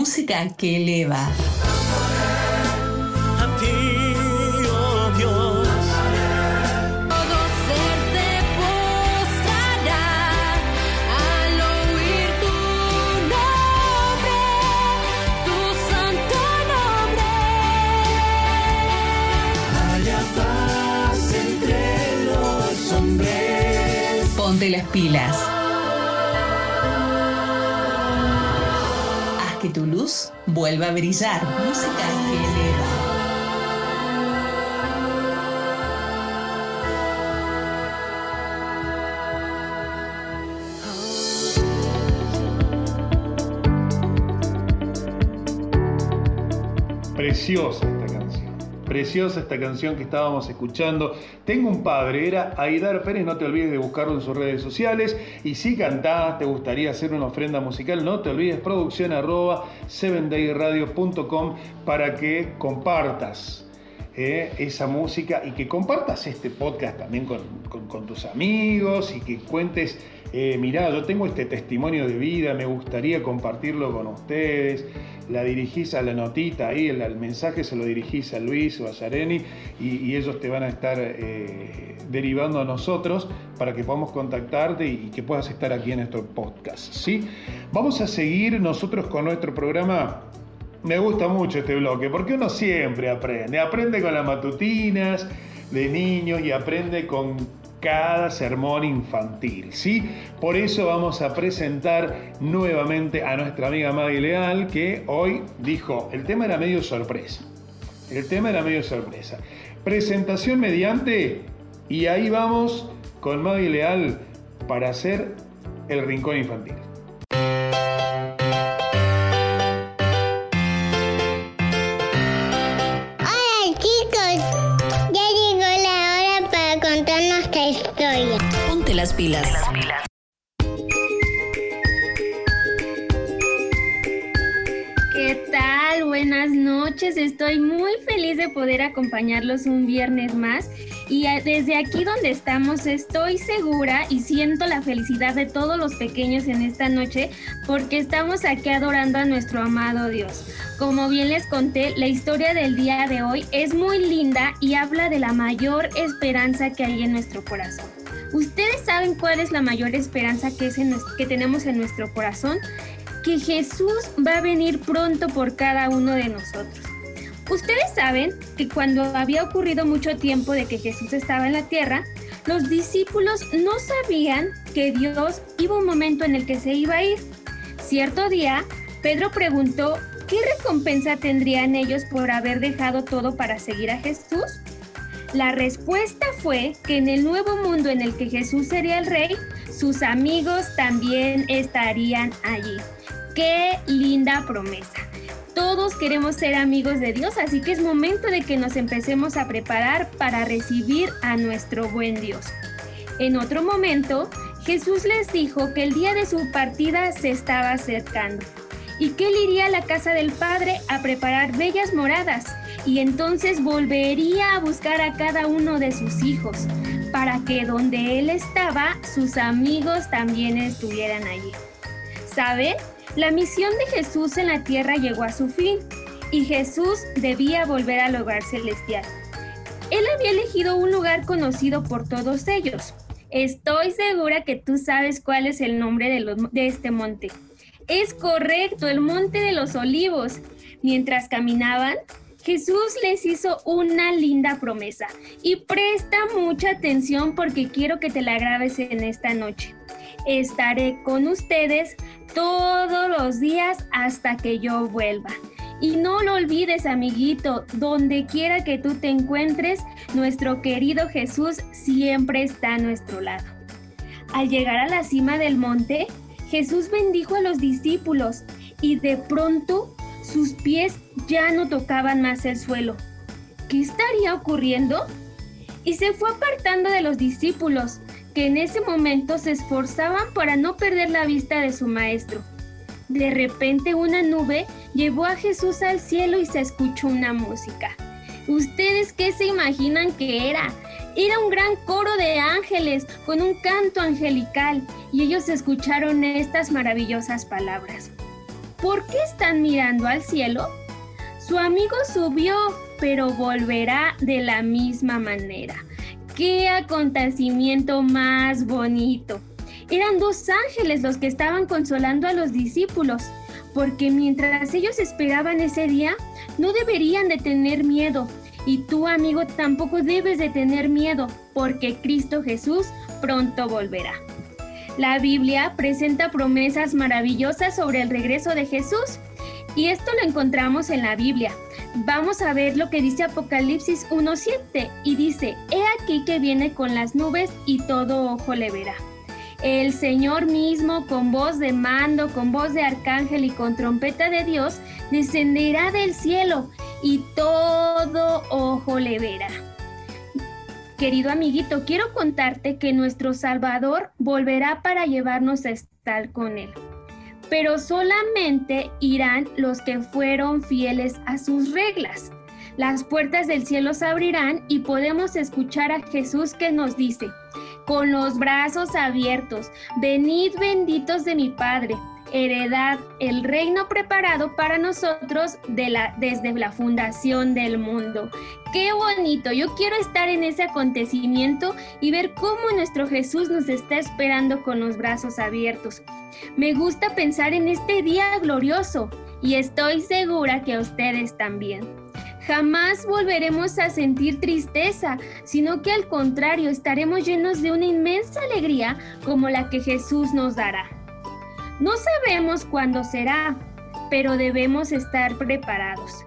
Música que eleva. A ti, oh Dios. Todo ser se postrará al oír tu nombre, tu santo nombre. Haya paz entre los hombres. Ponte las pilas. Luz vuelva a brillar. Música que eleva. Preciosa. Preciosa esta canción que estábamos escuchando. Tengo un padre, era Aidar Pérez, no te olvides de buscarlo en sus redes sociales. Y si cantás, te gustaría hacer una ofrenda musical, no te olvides, producción arroba 7dayradio.com para que compartas eh, esa música y que compartas este podcast también con, tus amigos y que cuentes, eh, mirá, yo tengo este testimonio de vida, me gustaría compartirlo con ustedes. La dirigís a la notita ahí, el, mensaje se lo dirigís a Luis o a Yareni y, ellos te van a estar eh, derivando a nosotros para que podamos contactarte y, y que puedas estar aquí en nuestro podcast. ¿sí? Vamos a seguir nosotros con nuestro programa me gusta mucho este bloque porque uno siempre aprende. Aprende con las matutinas de niños y aprende con cada sermón infantil, ¿sí? Por eso vamos a presentar nuevamente a nuestra amiga Maggie Leal que hoy dijo, el tema era medio sorpresa. El tema era medio sorpresa. Presentación mediante y ahí vamos con Maggie Leal para hacer el rincón infantil. Las pilas. ¿Qué tal? Buenas noches. Estoy muy feliz de poder acompañarlos un viernes más. Y desde aquí donde estamos estoy segura y siento la felicidad de todos los pequeños en esta noche porque estamos aquí adorando a nuestro amado Dios. Como bien les conté, la historia del día de hoy es muy linda y habla de la mayor esperanza que hay en nuestro corazón. ¿Ustedes saben cuál es la mayor esperanza que, tenemos en nuestro corazón? que Jesús va a venir pronto por cada uno de nosotros. Ustedes saben que cuando había ocurrido mucho tiempo de que Jesús estaba en la tierra, los discípulos no sabían que Dios iba un momento en el que se iba a ir. Cierto día, Pedro preguntó qué recompensa tendrían ellos por haber dejado todo para seguir a Jesús. La respuesta fue que en el nuevo mundo en el que Jesús sería el rey, sus amigos también estarían allí. ¡Qué linda promesa! Todos queremos ser amigos de Dios, así que es momento de que nos empecemos a preparar para recibir a nuestro buen Dios. En otro momento, Jesús les dijo que el día de su partida se estaba acercando y que él iría a la casa del Padre a preparar bellas moradas y entonces volvería a buscar a cada uno de sus hijos para que donde él estaba, sus amigos también estuvieran allí. ¿Saben? La misión de Jesús en la tierra llegó a su fin y Jesús debía volver al hogar celestial. Él había elegido un lugar conocido por todos ellos. Estoy segura que tú sabes cuál es el nombre de, este monte. Es correcto, el monte de los olivos. Mientras caminaban, Jesús les hizo una linda promesa y presta mucha atención porque quiero que te la grabes en esta noche. Estaré con ustedes todos los días hasta que yo vuelva. Y no lo olvides, amiguito, donde quiera que tú te encuentres, nuestro querido Jesús siempre está a nuestro lado. Al llegar a la cima del monte, Jesús bendijo a los discípulos y de pronto Sus pies ya no tocaban más el suelo. ¿Qué estaría ocurriendo? Y se fue apartando de los discípulos, que en ese momento se esforzaban para no perder la vista de su maestro. De repente una nube llevó a Jesús al cielo y se escuchó una música. ¿Ustedes qué se imaginan que era? Era un gran coro de ángeles con un canto angelical y ellos escucharon estas maravillosas palabras. ¿Por qué están mirando al cielo? Su amigo subió, pero volverá de la misma manera. ¡Qué acontecimiento más bonito! Eran dos ángeles los que estaban consolando a los discípulos, porque mientras ellos esperaban ese día, no deberían de tener miedo. Y tú, amigo, tampoco debes de tener miedo, porque Cristo Jesús pronto volverá. La Biblia presenta promesas maravillosas sobre el regreso de Jesús, y esto lo encontramos en la Biblia. Vamos a ver lo que dice Apocalipsis 1.7 y dice, He aquí que viene con las nubes y todo ojo le verá. El Señor mismo, con voz de mando, con voz de arcángel y con trompeta de Dios, descenderá del cielo y todo ojo le verá. Querido amiguito, quiero contarte que nuestro Salvador volverá para llevarnos a estar con Él. Pero solamente irán los que fueron fieles a sus reglas. Las puertas del cielo se abrirán y podemos escuchar a Jesús que nos dice, con los brazos abiertos, venid benditos de mi Padre, heredad el reino preparado para nosotros de la, desde la fundación del mundo. Qué bonito, yo quiero estar en ese acontecimiento y ver cómo nuestro Jesús nos está esperando con los brazos abiertos. Me gusta pensar en este día glorioso y estoy segura que a ustedes también. Jamás volveremos a sentir tristeza, sino que al contrario estaremos llenos de una inmensa alegría como la que Jesús nos dará. No sabemos cuándo será, pero debemos estar preparados.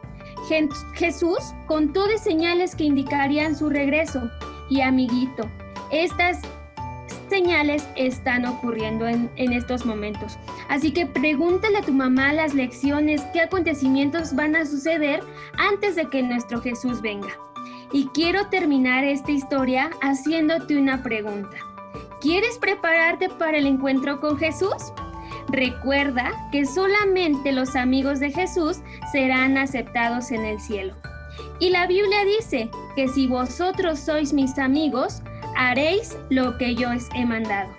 Jesús contó de señales que indicarían su regreso. Y amiguito, estas señales están ocurriendo en, en, estos momentos. Así que pregúntale a tu mamá las lecciones, qué acontecimientos van a suceder antes de que nuestro Jesús venga. Y quiero terminar esta historia haciéndote una pregunta. ¿Quieres prepararte para el encuentro con Jesús? Recuerda que solamente los amigos de Jesús serán aceptados en el cielo. Y la Biblia dice que si vosotros sois mis amigos, haréis lo que yo os he mandado.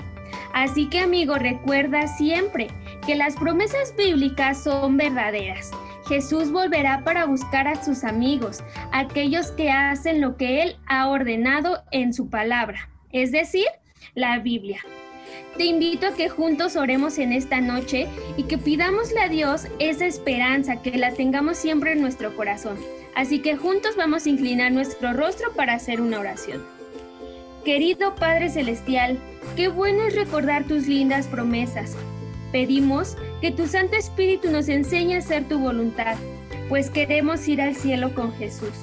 Así que amigo, recuerda siempre que las promesas bíblicas son verdaderas. Jesús volverá para buscar a sus amigos, aquellos que hacen lo que Él ha ordenado en su palabra, es decir, la Biblia. Te invito a que juntos oremos en esta noche y que pidamosle a Dios esa esperanza, que la tengamos siempre en nuestro corazón. Así que juntos vamos a inclinar nuestro rostro para hacer una oración. Querido Padre Celestial, qué bueno es recordar tus lindas promesas. Pedimos que tu Santo Espíritu nos enseñe a hacer tu voluntad, pues queremos ir al cielo con Jesús.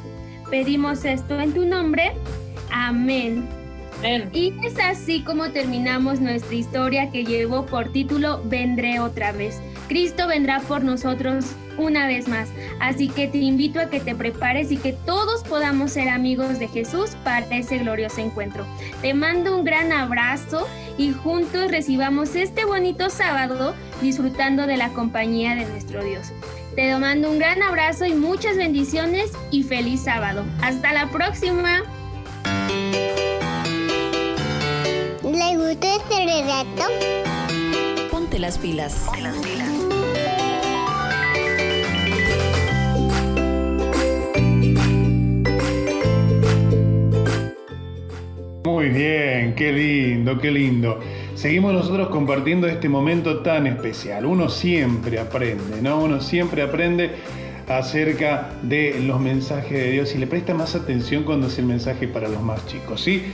Pedimos esto en tu nombre. Amén. Y es así como terminamos nuestra historia que llevó por título Vendré otra vez. Cristo vendrá por nosotros una vez más. Así que te invito a que te prepares y que todos podamos ser amigos de Jesús para ese glorioso encuentro. Te mando un gran abrazo y juntos recibamos este bonito sábado disfrutando de la compañía de nuestro Dios. Te mando un gran abrazo y muchas bendiciones y feliz sábado. Hasta la próxima. ¿Le gustó este relato? Ponte las pilas. Ponte las pilas. Muy bien, qué lindo, qué lindo. Seguimos nosotros compartiendo este momento tan especial. Uno siempre aprende, ¿no? Uno siempre aprende acerca de los mensajes de Dios y le presta más atención cuando es el mensaje para los más chicos, ¿sí?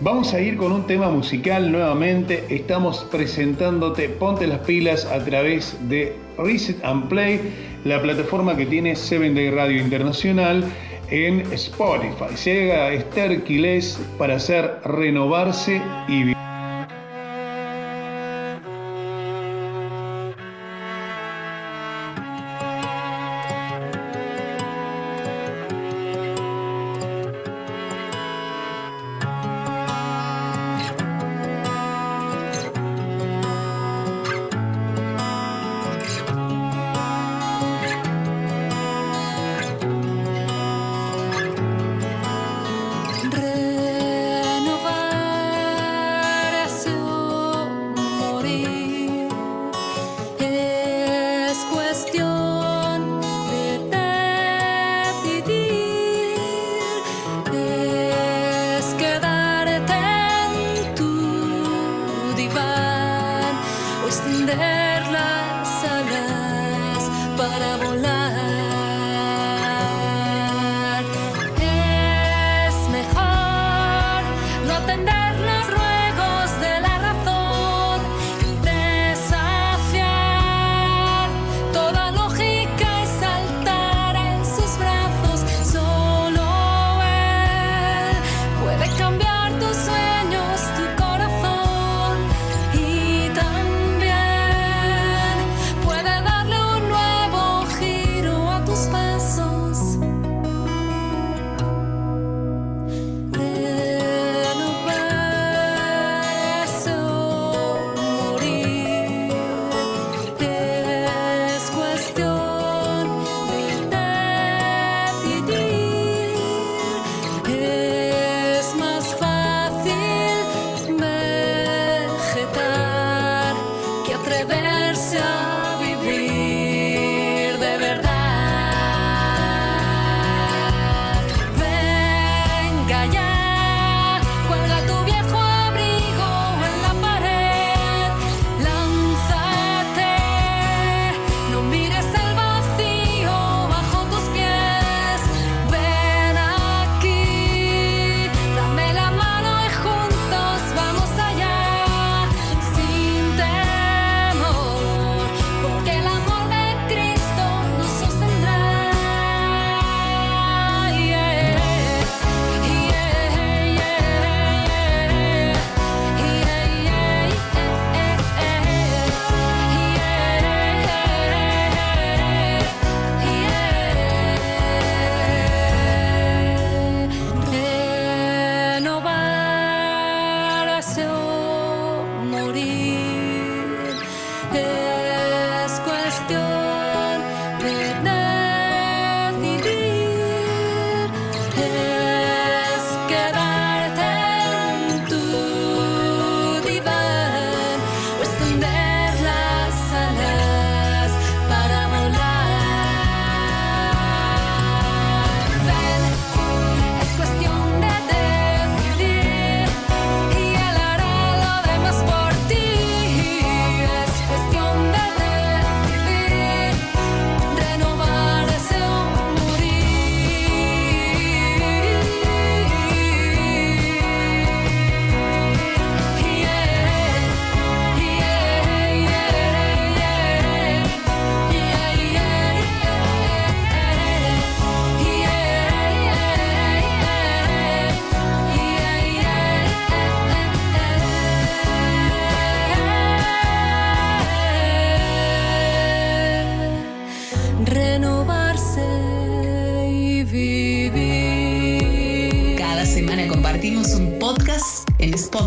Vamos a ir con un tema musical nuevamente. Estamos presentándote Ponte las pilas a través de Reset and Play, la plataforma que tiene Seven Day Radio Internacional en Spotify. Llega Esther Quiles para hacer renovarse y vivir.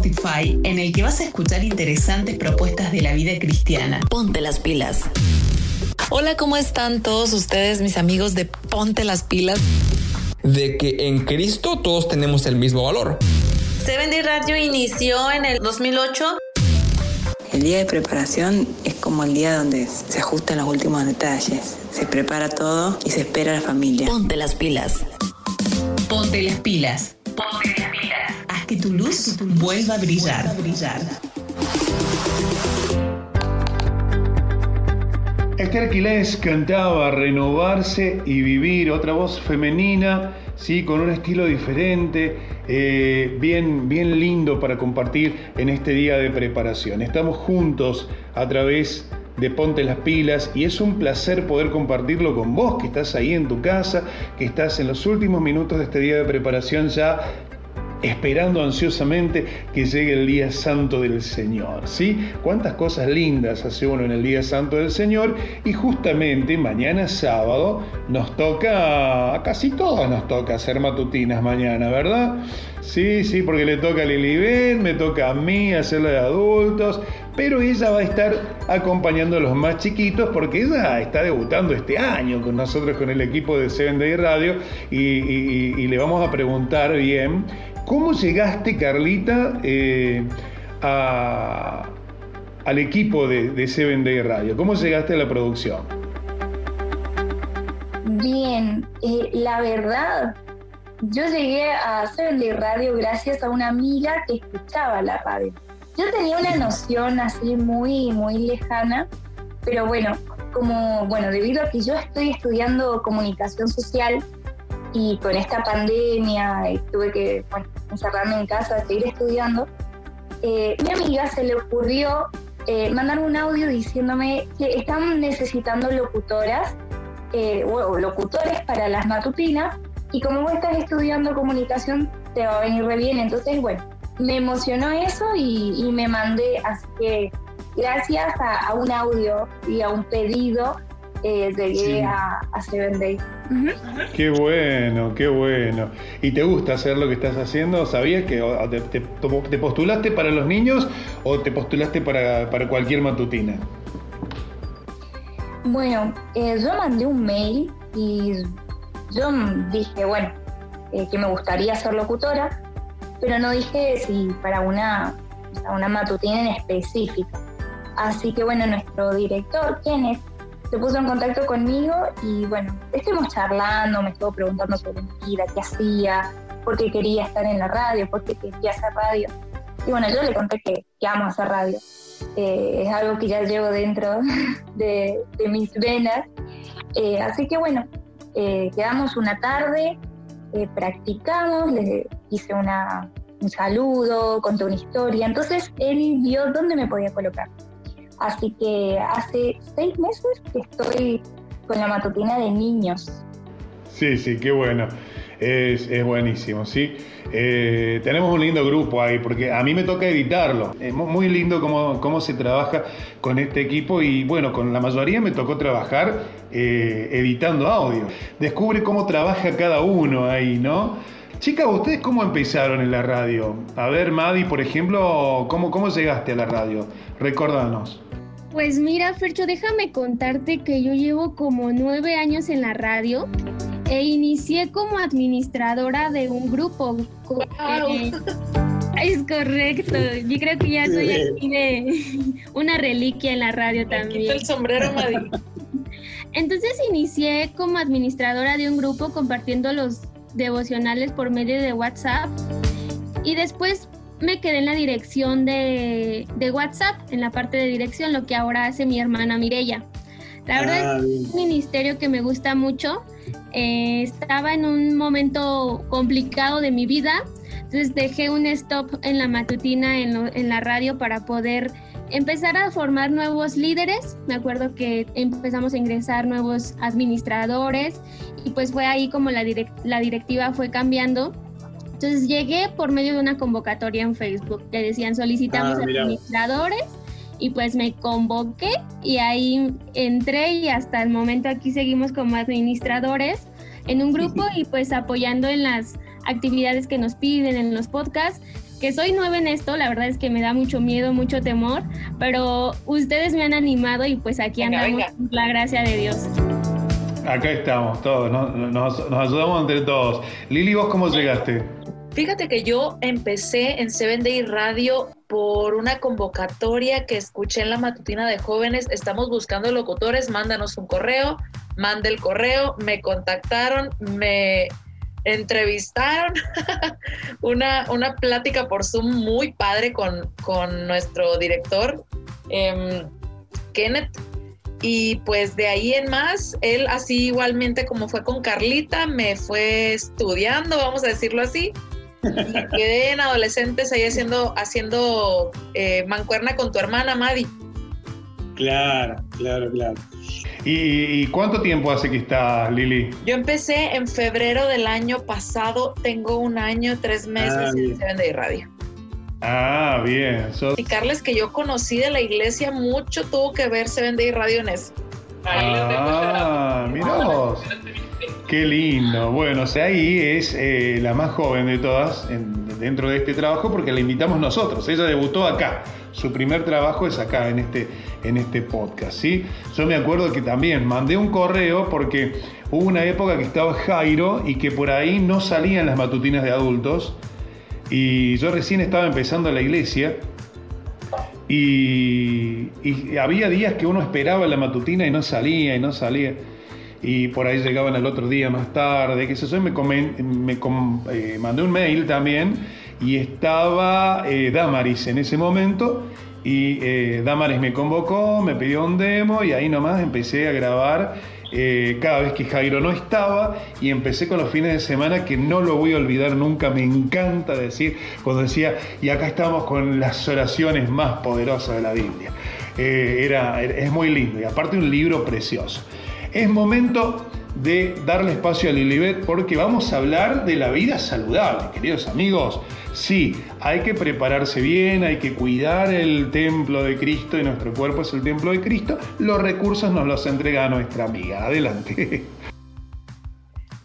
Spotify en el que vas a escuchar interesantes propuestas de la vida cristiana. Ponte las pilas. Hola, ¿cómo están todos ustedes, mis amigos de Ponte las pilas? De que en Cristo todos tenemos el mismo valor. Seven Day Radio inició en el 2008. El día de preparación es como el día donde se ajustan los últimos detalles. Se prepara todo y se espera a la familia. Ponte las pilas. Ponte las pilas. Ponte las pilas. Que tu luz vuelva a brillar. Vuelva a brillar. Esther Quilés cantaba Renovarse y Vivir, otra voz femenina, sí, con un estilo diferente, eh, bien, bien lindo para compartir en este día de preparación. Estamos juntos a través de Ponte las Pilas y es un placer poder compartirlo con vos que estás ahí en tu casa, que estás en los últimos minutos de este día de preparación ya esperando ansiosamente que llegue el día santo del Señor, ¿sí? Cuántas cosas lindas hace uno en el día santo del Señor y justamente mañana sábado nos toca, casi todos nos toca hacer matutinas mañana, ¿verdad? Sí, sí, porque le toca a Lilibet, me toca a mí hacerla de adultos, pero ella va a estar acompañando a los más chiquitos porque ella está debutando este año con nosotros, con el equipo de Seven Day Radio y le vamos a preguntar bien ¿Cómo llegaste, Carlita, eh, al equipo de, de Seven Day Radio? ¿Cómo llegaste a la producción? Bien, eh, la verdad, yo llegué a Seven Day Radio gracias a una amiga que escuchaba la radio. Yo tenía una noción así muy, muy lejana, pero bueno, como, bueno, debido a que yo estoy estudiando comunicación social y con esta pandemia tuve que encerrarme en casa, seguir estudiando, eh, mi amiga se le ocurrió eh, mandar un audio diciéndome que están necesitando locutoras eh, o locutores para las matutinas y como vos estás estudiando comunicación te va a venir re bien. Entonces, bueno, me emocionó eso y, me mandé, así que gracias a un audio y a un pedido eh, llegué Sí. a, a Seven Days. Ujú. Qué bueno, qué bueno. ¿Y te gusta hacer lo que estás haciendo? ¿Sabías que te, te- te postulaste para los niños o te postulaste para, para cualquier matutina? Bueno, eh, yo mandé un mail y yo dije, bueno, eh, que me gustaría ser locutora, pero no dije si para una, una matutina en específica. Así que bueno, nuestro director, Kenneth, se puso en contacto conmigo y bueno, estuvimos charlando, me estuvo preguntando sobre mi vida, qué hacía, por qué quería estar en la radio, por qué quería hacer radio. Y bueno, yo le conté que, amo hacer radio. Eh, es algo que ya llevo dentro de, mis venas. Eh, así que bueno, eh, quedamos una tarde, practicamos, le hice una, un saludo, conté una historia. Entonces él vio dónde me podía colocar. Así que hace seis meses que estoy con la matutina de niños. Sí, sí, qué bueno. Es, buenísimo, ¿sí? Eh, tenemos un lindo grupo ahí, porque a mí me toca editarlo. Es mu- muy lindo cómo, cómo se trabaja con este equipo y bueno, con la mayoría me tocó trabajar eh, editando audio. Descubre cómo trabaja cada uno ahí, ¿no? Chicas, ¿ustedes cómo empezaron en la radio? A ver, Madi, por ejemplo, ¿cómo, cómo llegaste a la radio? Recordanos. Pues mira, Fercho, déjame contarte que yo llevo como nueve años en la radio e inicié como administradora de un grupo. Co- eh, es correcto, yo creo que ya soy aquí de una reliquia en la radio también. Quita el sombrero, Madi. Entonces inicié como administradora de un grupo compartiendo los devocionales por medio de WhatsApp y después me quedé en la dirección de, de WhatsApp, en la parte de dirección, lo que ahora hace mi hermana Mirella. La verdad Ah, es bien. un ministerio que me gusta mucho. Eh, estaba en un momento complicado de mi vida, entonces dejé un stop en la matutina, en, lo- en la radio, para poder empezar a formar nuevos líderes. Me acuerdo que empezamos a ingresar nuevos administradores y pues fue ahí como la, direc- la directiva fue cambiando. Entonces llegué por medio de una convocatoria en Facebook que decían solicitamos Ah, administradores y pues me convoqué y ahí entré y hasta el momento aquí seguimos como administradores en un grupo y pues apoyando en las actividades que nos piden en los podcasts que soy nueva en esto, la verdad es que me da mucho miedo, mucho temor, pero ustedes me han animado y pues aquí Venga, andamos, venga. la gracia de Dios. Acá estamos todos, ¿no? nos, nos ayudamos entre todos. Lili, ¿vos cómo llegaste? Fíjate que yo empecé en Seven Day Radio por una convocatoria que escuché en la matutina de jóvenes. Estamos buscando locutores, mándanos un correo, mandé el correo, me contactaron, me entrevistaron, una, una plática por Zoom muy padre con, con nuestro director, em, Kenneth. Y pues de ahí en más, él así igualmente como fue con Carlita, me fue estudiando, vamos a decirlo así. Y quedé en adolescentes ahí haciendo, haciendo eh, mancuerna con tu hermana, Madi. Claro, claro, claro. ¿Y, y cuánto tiempo hace que estás, Lili? Yo empecé en febrero del año pasado, tengo un año, tres meses Ah, en. Seven Day Radio. Ah, bien. sos- Carles que yo conocí de la iglesia, mucho tuvo que ver Seven Day Radio en eso. Ah, vos. Qué lindo. Bueno, o sea, ahí es eh, la más joven de todas en- dentro de este trabajo porque la invitamos nosotros. Ella debutó acá. Su primer trabajo es acá en este, en este podcast, ¿sí? Yo me acuerdo que también mandé un correo porque hubo una época que estaba Jairo y que por ahí no salían las matutinas de adultos y yo recién estaba empezando la iglesia y, y había días que uno esperaba la matutina y no salía y no salía. Y por ahí llegaban al otro día más tarde, que sé yo, me, eh, mandé un mail también y estaba eh, Damaris en ese momento y eh, Damaris me convocó, me pidió un demo y ahí nomás empecé a grabar cada vez que Jairo no estaba y empecé con los fines de semana que no lo voy a olvidar nunca, me encanta decir, cuando decía, y acá estamos con las oraciones más poderosas de la Biblia. Era, es muy lindo y aparte un libro precioso. Es momento de darle espacio a Lilibet porque vamos a hablar de la vida saludable, queridos amigos. Sí, hay que prepararse bien, hay que cuidar el templo de Cristo y nuestro cuerpo es el templo de Cristo. Los recursos nos los entrega nuestra amiga. Adelante.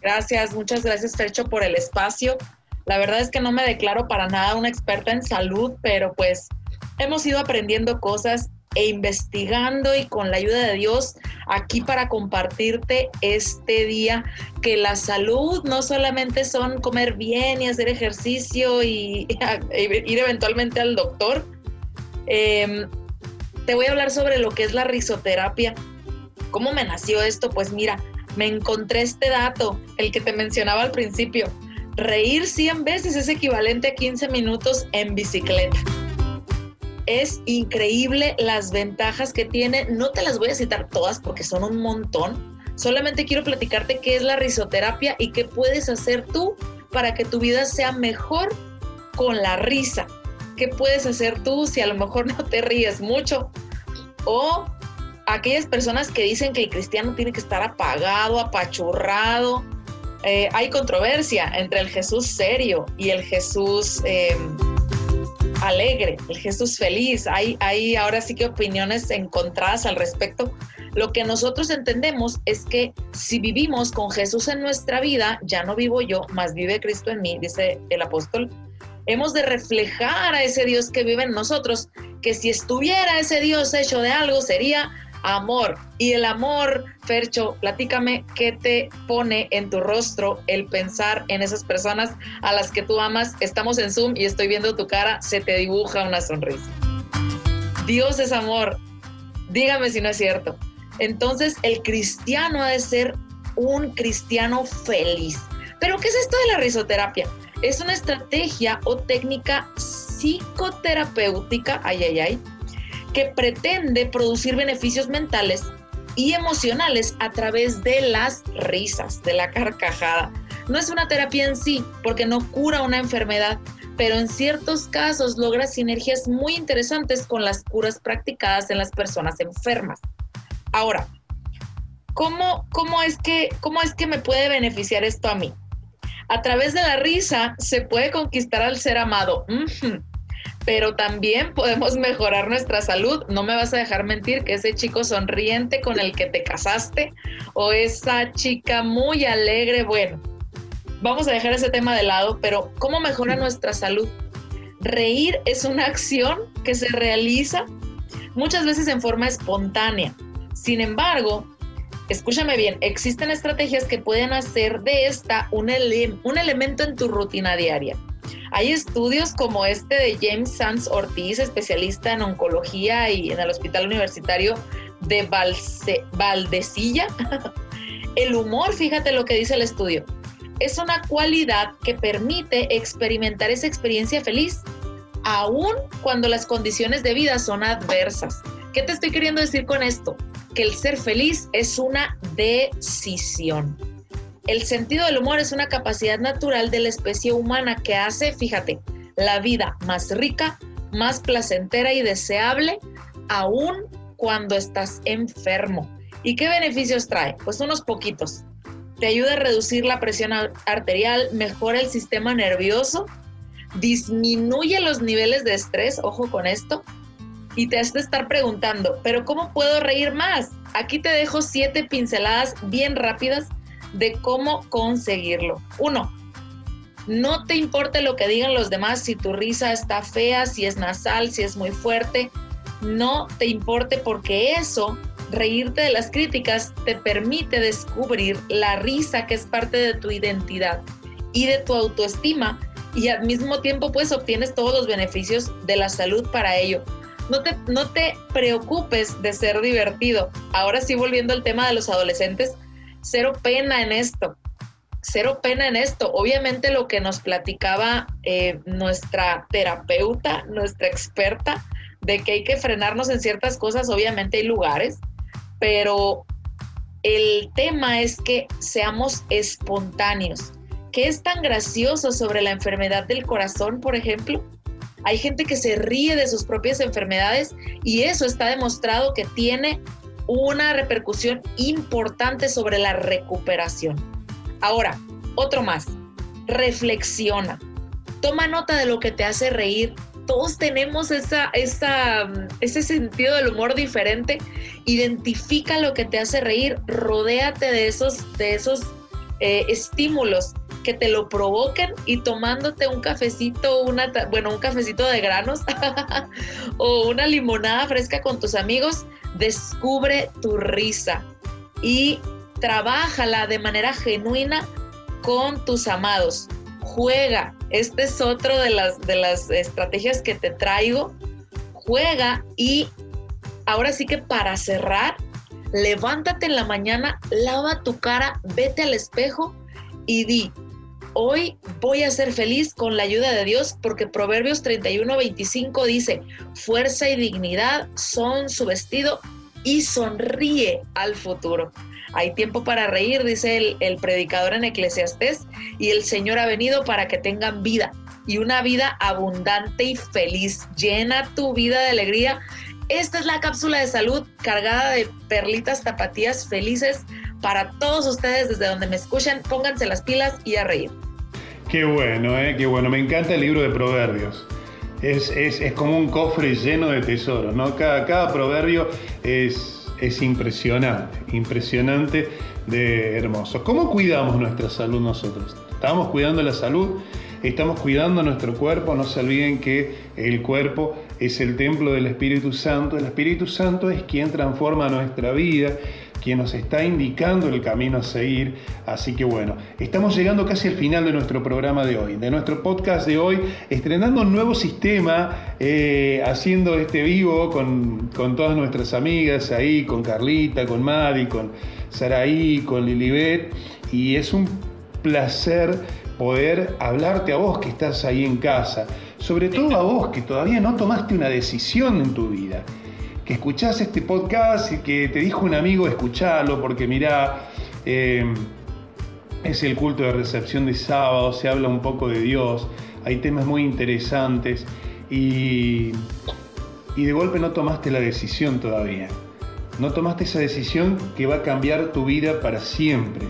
Gracias, muchas gracias Fercho por el espacio. La verdad es que no me declaro para nada una experta en salud, pero pues hemos ido aprendiendo cosas e investigando y con la ayuda de Dios aquí para compartirte este día que la salud no solamente son comer bien y hacer ejercicio y ir eventualmente al doctor. Eh, te voy a hablar sobre lo que es la risoterapia. ¿Cómo me nació esto? Pues mira, me encontré este dato, el que te mencionaba al principio. Reír 100 veces es equivalente a 15 minutos en bicicleta. Es increíble las ventajas que tiene. No te las voy a citar todas porque son un montón. Solamente quiero platicarte qué es la risoterapia y qué puedes hacer tú para que tu vida sea mejor con la risa. ¿Qué puedes hacer tú si a lo mejor no te ríes mucho? O aquellas personas que dicen que el cristiano tiene que estar apagado, apachurrado. Eh, hay controversia entre el Jesús serio y el Jesús eh, alegre, el Jesús feliz. Hay, hay ahora sí que opiniones encontradas al respecto. Lo que nosotros entendemos es que si vivimos con Jesús en nuestra vida, ya no vivo yo, más vive Cristo en mí, dice el apóstol. Hemos de reflejar a ese Dios que vive en nosotros, que si estuviera ese Dios hecho de algo sería amor. Y el amor, Fercho, platícame qué te pone en tu rostro el pensar en esas personas a las que tú amas. Estamos en Zoom y estoy viendo tu cara, se te dibuja una sonrisa. Dios es amor. Dígame si no es cierto. Entonces, el cristiano ha de ser un cristiano feliz. Pero, ¿qué es esto de la risoterapia? Es una estrategia o técnica psicoterapéutica, ay, ay, ay, que pretende producir beneficios mentales y emocionales a través de las risas, de la carcajada. No es una terapia en sí, porque no cura una enfermedad, pero en ciertos casos logra sinergias muy interesantes con las curas practicadas en las personas enfermas. Ahora, ¿cómo, cómo, es, que, ¿cómo es que me puede beneficiar esto a mí? A través de la risa se puede conquistar al ser amado. Pero también podemos mejorar nuestra salud. No me vas a dejar mentir que ese chico sonriente con el que te casaste o esa chica muy alegre, bueno, vamos a dejar ese tema de lado, pero ¿cómo mejora nuestra salud? Reír es una acción que se realiza muchas veces en forma espontánea. Sin embargo, escúchame bien, existen estrategias que pueden hacer de esta un, ele- un elemento en tu rutina diaria. Hay estudios como este de James Sanz Ortiz, especialista en oncología y en el Hospital Universitario de Valse- Valdecilla. El humor, fíjate lo que dice el estudio, es una cualidad que permite experimentar esa experiencia feliz, aun cuando las condiciones de vida son adversas. ¿Qué te estoy queriendo decir con esto? Que el ser feliz es una decisión. El sentido del humor es una capacidad natural de la especie humana que hace, fíjate, la vida más rica, más placentera y deseable, aun cuando estás enfermo. ¿Y qué beneficios trae? Pues unos poquitos. Te ayuda a reducir la presión ar- arterial, mejora el sistema nervioso, disminuye los niveles de estrés, ojo con esto, y te hace estar preguntando, pero ¿cómo puedo reír más? Aquí te dejo siete pinceladas bien rápidas de cómo conseguirlo. Uno, no te importe lo que digan los demás, si tu risa está fea, si es nasal, si es muy fuerte, no te importe porque eso, reírte de las críticas, te permite descubrir la risa que es parte de tu identidad y de tu autoestima y al mismo tiempo pues obtienes todos los beneficios de la salud para ello. No te, no te preocupes de ser divertido. Ahora sí, volviendo al tema de los adolescentes, cero pena en esto. Cero pena en esto. Obviamente lo que nos platicaba eh, nuestra terapeuta, nuestra experta, de que hay que frenarnos en ciertas cosas, obviamente hay lugares, pero el tema es que seamos espontáneos. ¿Qué es tan gracioso sobre la enfermedad del corazón, por ejemplo? Hay gente que se ríe de sus propias enfermedades y eso está demostrado que tiene una repercusión importante sobre la recuperación. Ahora, otro más. Reflexiona. Toma nota de lo que te hace reír. Todos tenemos esa, esa, ese sentido del humor diferente. Identifica lo que te hace reír. Rodéate de esos, de esos eh, estímulos que te lo provoquen y tomándote un cafecito, una, bueno, un cafecito de granos o una limonada fresca con tus amigos, descubre tu risa y trabájala de manera genuina con tus amados. Juega, este es otro de las, de las estrategias que te traigo. Juega y ahora sí que para cerrar, levántate en la mañana, lava tu cara, vete al espejo y di, hoy voy a ser feliz con la ayuda de Dios porque Proverbios 31, 25 dice, fuerza y dignidad son su vestido y sonríe al futuro. Hay tiempo para reír, dice el, predicador en Eclesiastés, y el Señor ha venido para que tengan vida y una vida abundante y feliz. Llena tu vida de alegría. Esta es la cápsula de salud cargada de perlitas tapatías felices para todos ustedes desde donde me escuchan. Pónganse las pilas y a reír. Qué bueno, ¿eh? qué bueno. Me encanta el libro de proverbios. Es, es- es como un cofre lleno de tesoros, ¿no? Cada, cada proverbio es, es impresionante, impresionante de hermoso. ¿Cómo cuidamos nuestra salud nosotros? ¿Estamos cuidando la salud? ¿Estamos cuidando nuestro cuerpo? No se olviden que el cuerpo es el templo del Espíritu Santo. El Espíritu Santo es quien transforma nuestra vida, quien nos está indicando el camino a seguir. Así que bueno, estamos llegando casi al final de nuestro programa de hoy, de nuestro podcast de hoy, estrenando un nuevo sistema, eh, haciendo este vivo con, con todas nuestras amigas ahí, con Carlita, con Madi, con Saraí, con Lilibet. Y es un placer poder hablarte a vos que estás ahí en casa, sobre todo a vos que todavía no tomaste una decisión en tu vida que escuchás este podcast y que te dijo un amigo escucharlo porque mirá, eh, es el culto de recepción de sábado, se habla un poco de Dios, hay temas muy interesantes y, y de golpe no tomaste la decisión todavía. No tomaste esa decisión que va a cambiar tu vida para siempre.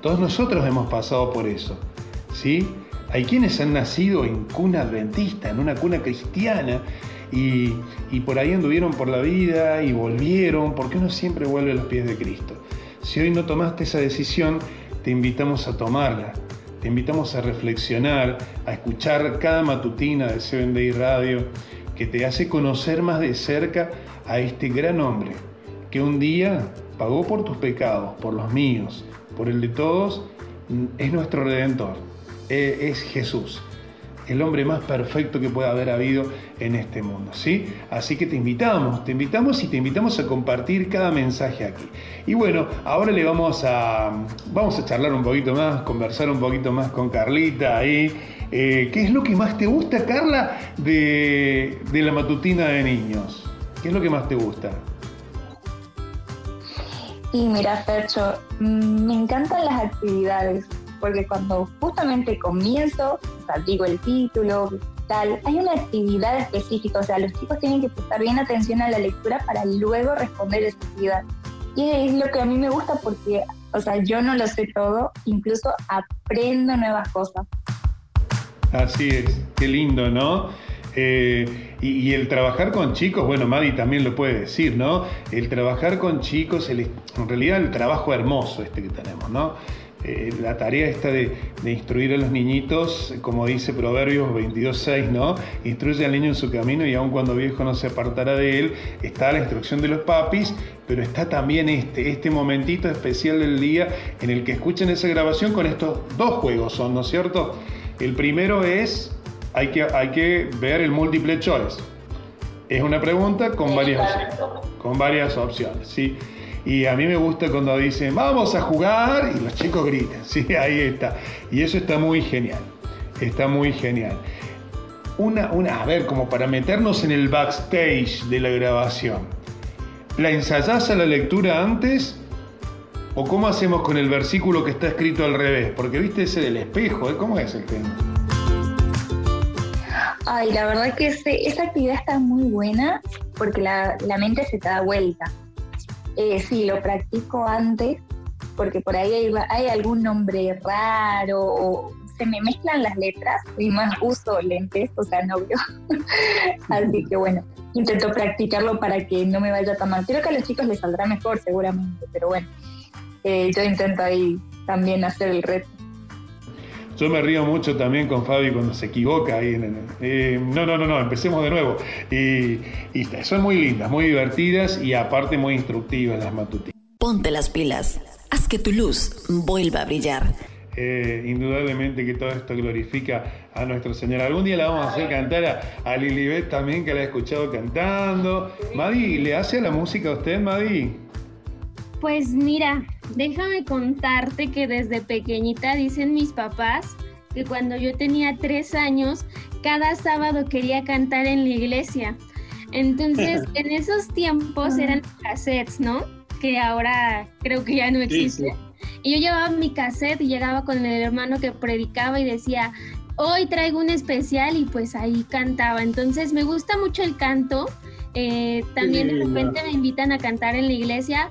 Todos nosotros hemos pasado por eso, ¿sí? Hay quienes han nacido en cuna adventista, en una cuna cristiana, y, por ahí anduvieron por la vida y volvieron, porque uno siempre vuelve a los pies de Cristo. Si hoy no tomaste esa decisión, te invitamos a tomarla. te invitamos a reflexionar, a escuchar cada matutina de Seven Day Radio que te hace conocer más de cerca a este gran hombre que un día pagó por tus pecados, por los míos, por el de todos, es nuestro redentor, e- es Jesús el hombre más perfecto que pueda haber habido en este mundo, ¿sí? Así que te invitamos, te invitamos y te invitamos a compartir cada mensaje aquí. Y bueno, ahora le vamos a, vamos a charlar un poquito más, conversar un poquito más con Carlita ahí. Eh, ¿Qué es lo que más te gusta, Carla, de, de la matutina de niños? ¿Qué es lo que más te gusta? Y mira, Fercho, mm, me encantan las actividades, porque cuando justamente comienzo, digo el título, tal, hay una actividad específica, o sea, los chicos tienen que prestar bien atención a la lectura para luego responder esa actividad. Y es lo que a mí me gusta porque, o sea, yo no lo sé todo, incluso aprendo nuevas cosas. Así es, qué lindo, ¿no? Eh, y, el trabajar con chicos, bueno, Madi también lo puede decir, ¿no? El trabajar con chicos, el- en realidad el trabajo hermoso este que tenemos, ¿no? Eh, la tarea esta de, de instruir a los niñitos, como dice Proverbios 22.6, ¿no? Instruye al niño en su camino y aun cuando viejo no se apartará de él. Está la instrucción de los papis, pero está también este, este momentito especial del día en el que escuchen esa grabación con estos dos juegos, son, ¿no es cierto? El primero es, hay que, hay que ver el multiple choice. Es una pregunta con varias, con varias opciones, ¿sí? Y a mí me gusta cuando dicen, vamos a jugar, y los chicos gritan, sí, ahí está. Y eso está muy genial, está muy genial. Una, una, a ver, como para meternos en el backstage de la grabación. ¿La ensayás a la lectura antes? ¿O cómo hacemos con el versículo que está escrito al revés? Porque viste ese del espejo, ¿eh? ¿cómo es el tema? Ay, la verdad que ese- esa actividad está muy buena porque la, la mente se te da vuelta. Eh, sí, lo practico antes porque por ahí hay, algún nombre raro o se me mezclan las letras y más uso lentes, o sea, no veo. Así que bueno, intento practicarlo para que no me vaya tan mal. Creo que a los chicos les saldrá mejor seguramente, pero bueno, eh, yo intento ahí también hacer el reto. Yo me río mucho también con Fabi cuando se equivoca ahí. En, eh, no, no, no, no, empecemos de nuevo. Y, y son muy lindas, muy divertidas y aparte muy instructivas las matutinas. Ponte las pilas. Haz que tu luz vuelva a brillar. Eh, indudablemente que todo esto glorifica a nuestro Señor. Algún día la vamos a hacer cantar a, a Lilibet también, que la he escuchado cantando. Madi, ¿le hace a la música a usted, Madi? Pues mira, déjame contarte que desde pequeñita dicen mis papás que cuando yo tenía tres años, cada sábado quería cantar en la iglesia. Entonces, en esos tiempos eran cassettes, ¿no? Que ahora creo que ya no Sí, existen. Y yo llevaba mi cassette y llegaba con el hermano que predicaba y decía, hoy traigo un especial y pues ahí cantaba. Entonces me gusta mucho el canto. Eh, también de repente me invitan a cantar en la iglesia.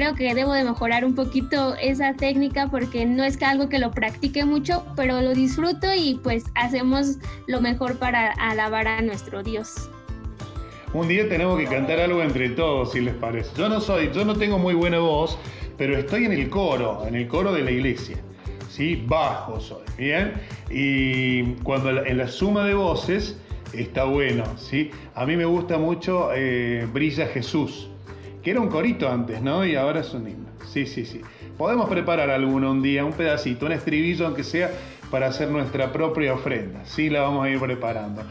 Creo que debo de mejorar un poquito esa técnica porque no es que algo que lo practique mucho, pero lo disfruto y pues hacemos lo mejor para alabar a nuestro Dios. Un día tenemos que cantar algo entre todos, si les parece. Yo no soy, yo no tengo muy buena voz, pero estoy en el coro, en el coro de la iglesia. ¿Sí? Bajo soy, ¿bien? Y cuando en la suma de voces está bueno, ¿sí? A mí me gusta mucho eh, Brilla Jesús, que era un corito antes, ¿no? Y ahora es un himno. Sí, sí, sí. Podemos preparar alguno un día, un pedacito, un estribillo, aunque sea, para hacer nuestra propia ofrenda. Sí, la vamos a ir preparando.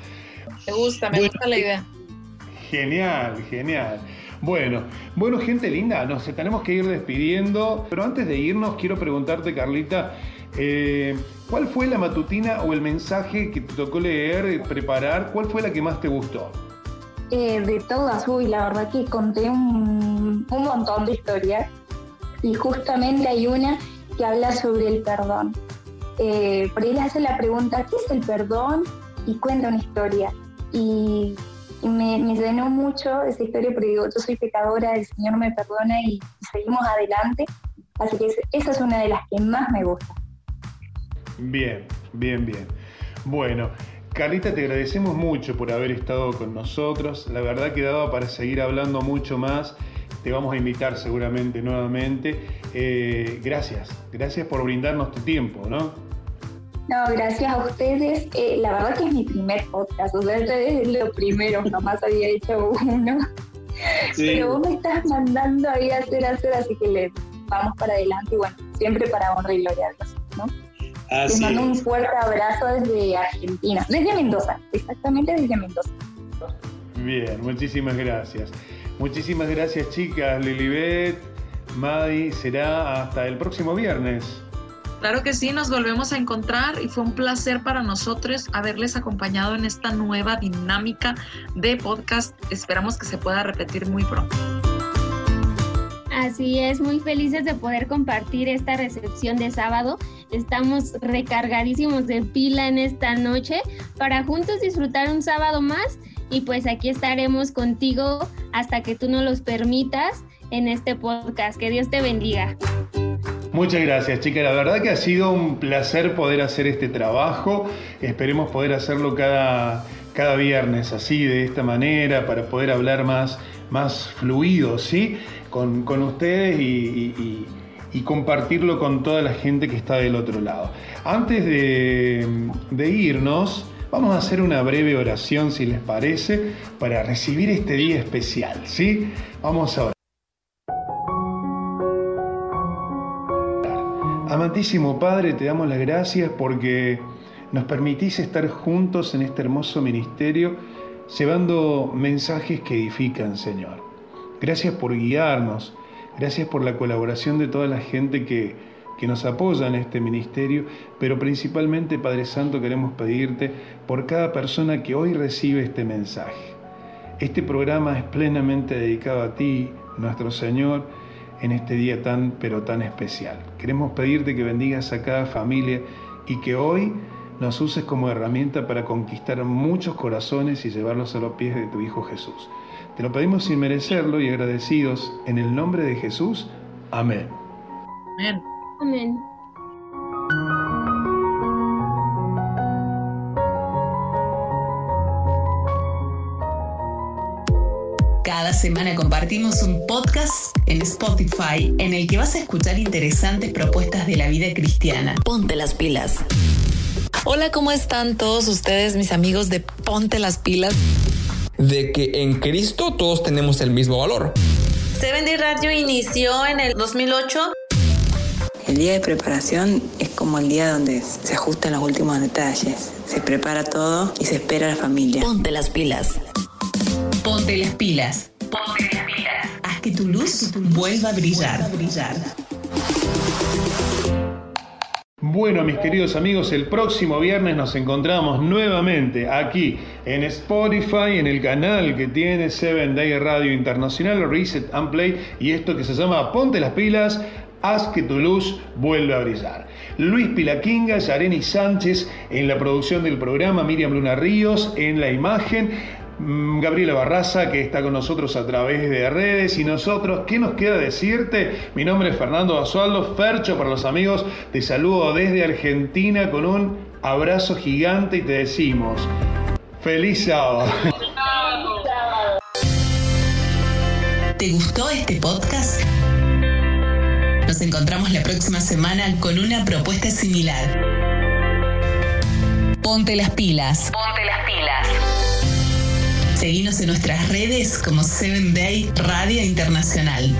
Me gusta, me gusta la idea. Genial, genial. Bueno, bueno, gente linda, nos tenemos que ir despidiendo, pero antes de irnos quiero preguntarte, Carlita, eh, ¿cuál fue la matutina o el mensaje que te tocó leer, preparar? ¿Cuál fue la que más te gustó? Eh, de todas, uy, la verdad que conté un, un montón de historias y justamente hay una que habla sobre el perdón. Eh, por ahí le hace la pregunta, ¿qué es el perdón? Y cuenta una historia. Y, me, llenó mucho esa historia porque digo, yo soy pecadora, el Señor me perdona y, seguimos adelante. Así que es- esa es una de las que más me gusta. Bien, bien, bien. Bueno, Carlita, te agradecemos mucho por haber estado con nosotros. La verdad que daba para seguir hablando mucho más. Te vamos a invitar seguramente nuevamente. Eh, gracias, gracias por brindarnos tu tiempo, ¿no? No, gracias a ustedes. Eh, la verdad que es mi primer podcast, o sea, es lo primero, jamás había hecho uno. Sí. Pero vos me estás mandando ahí a hacer, hacer, así que le vamos para adelante y bueno, siempre para honra y gloria a Dios, ¿no? Les Así mando un fuerte abrazo desde Argentina, desde Mendoza, exactamente desde Mendoza. Bien, muchísimas gracias. Muchísimas gracias, chicas. Lilibet, Madi, será hasta el próximo viernes. Claro que sí, nos volvemos a encontrar y fue un placer para nosotros haberles acompañado en esta nueva dinámica de podcast. Esperamos que se pueda repetir muy pronto. Así es, muy felices de poder compartir esta recepción de sábado. Estamos recargadísimos de pila en esta noche para juntos disfrutar un sábado más y pues aquí estaremos contigo hasta que tú nos los permitas en este podcast. Que Dios te bendiga. Muchas gracias, chicas. La verdad que ha sido un placer poder hacer este trabajo. Esperemos poder hacerlo cada, cada viernes así, de esta manera, para poder hablar más, más fluido, ¿sí? Con, con ustedes y, y compartirlo con toda la gente que está del otro lado. Antes de, de irnos, vamos a hacer una breve oración, si les parece, para recibir este día especial, ¿sí? Vamos a orar. Amantísimo Padre, te damos las gracias porque nos permitís estar juntos en este hermoso ministerio, llevando mensajes que edifican, Señor. Gracias por guiarnos, gracias por la colaboración de toda la gente que, que nos apoya en este ministerio, pero principalmente, Padre Santo, queremos pedirte por cada persona que hoy recibe este mensaje. Este programa es plenamente dedicado a ti, nuestro Señor, en este día tan, pero tan especial. Queremos pedirte que bendigas a cada familia y que hoy nos uses como herramienta para conquistar muchos corazones y llevarlos a los pies de tu Hijo Jesús. Te lo pedimos sin merecerlo y agradecidos en el nombre de Jesús. Amén. Amén. Amén. Cada semana compartimos un podcast en Spotify en el que vas a escuchar interesantes propuestas de la vida cristiana. Ponte las pilas. Hola, ¿cómo están todos ustedes, mis amigos de Ponte las pilas? De que en Cristo todos tenemos el mismo valor. Seven Day Radio inició en el 2008. El día de preparación es como el día donde se ajustan los últimos detalles. Se prepara todo y se espera a la familia. Ponte las pilas. Ponte las pilas. Ponte las pilas. Haz que tu luz vuelva a brillar. brillar. Bueno, mis queridos amigos, el próximo viernes nos encontramos nuevamente aquí en Spotify, en el canal que tiene Seven Day Radio Internacional, Reset and Play, y esto que se llama Ponte las pilas, haz que tu luz vuelva a brillar. Luis Pilaquinga, Yareni Sánchez en la producción del programa, Miriam Luna Ríos en la imagen. Mm, Gabriela Barraza, que está con nosotros a través de redes. Y nosotros, ¿qué nos queda decirte? Mi nombre es Fernando Basualdo, Fercho para los amigos. Te saludo desde Argentina con un abrazo gigante y te decimos, feliz sábado. ¿Te gustó este podcast? Nos encontramos la próxima semana con una propuesta similar. Ponte las pilas. Ponte las pilas. Seguinos en nuestras redes como Seven Day Radio Internacional.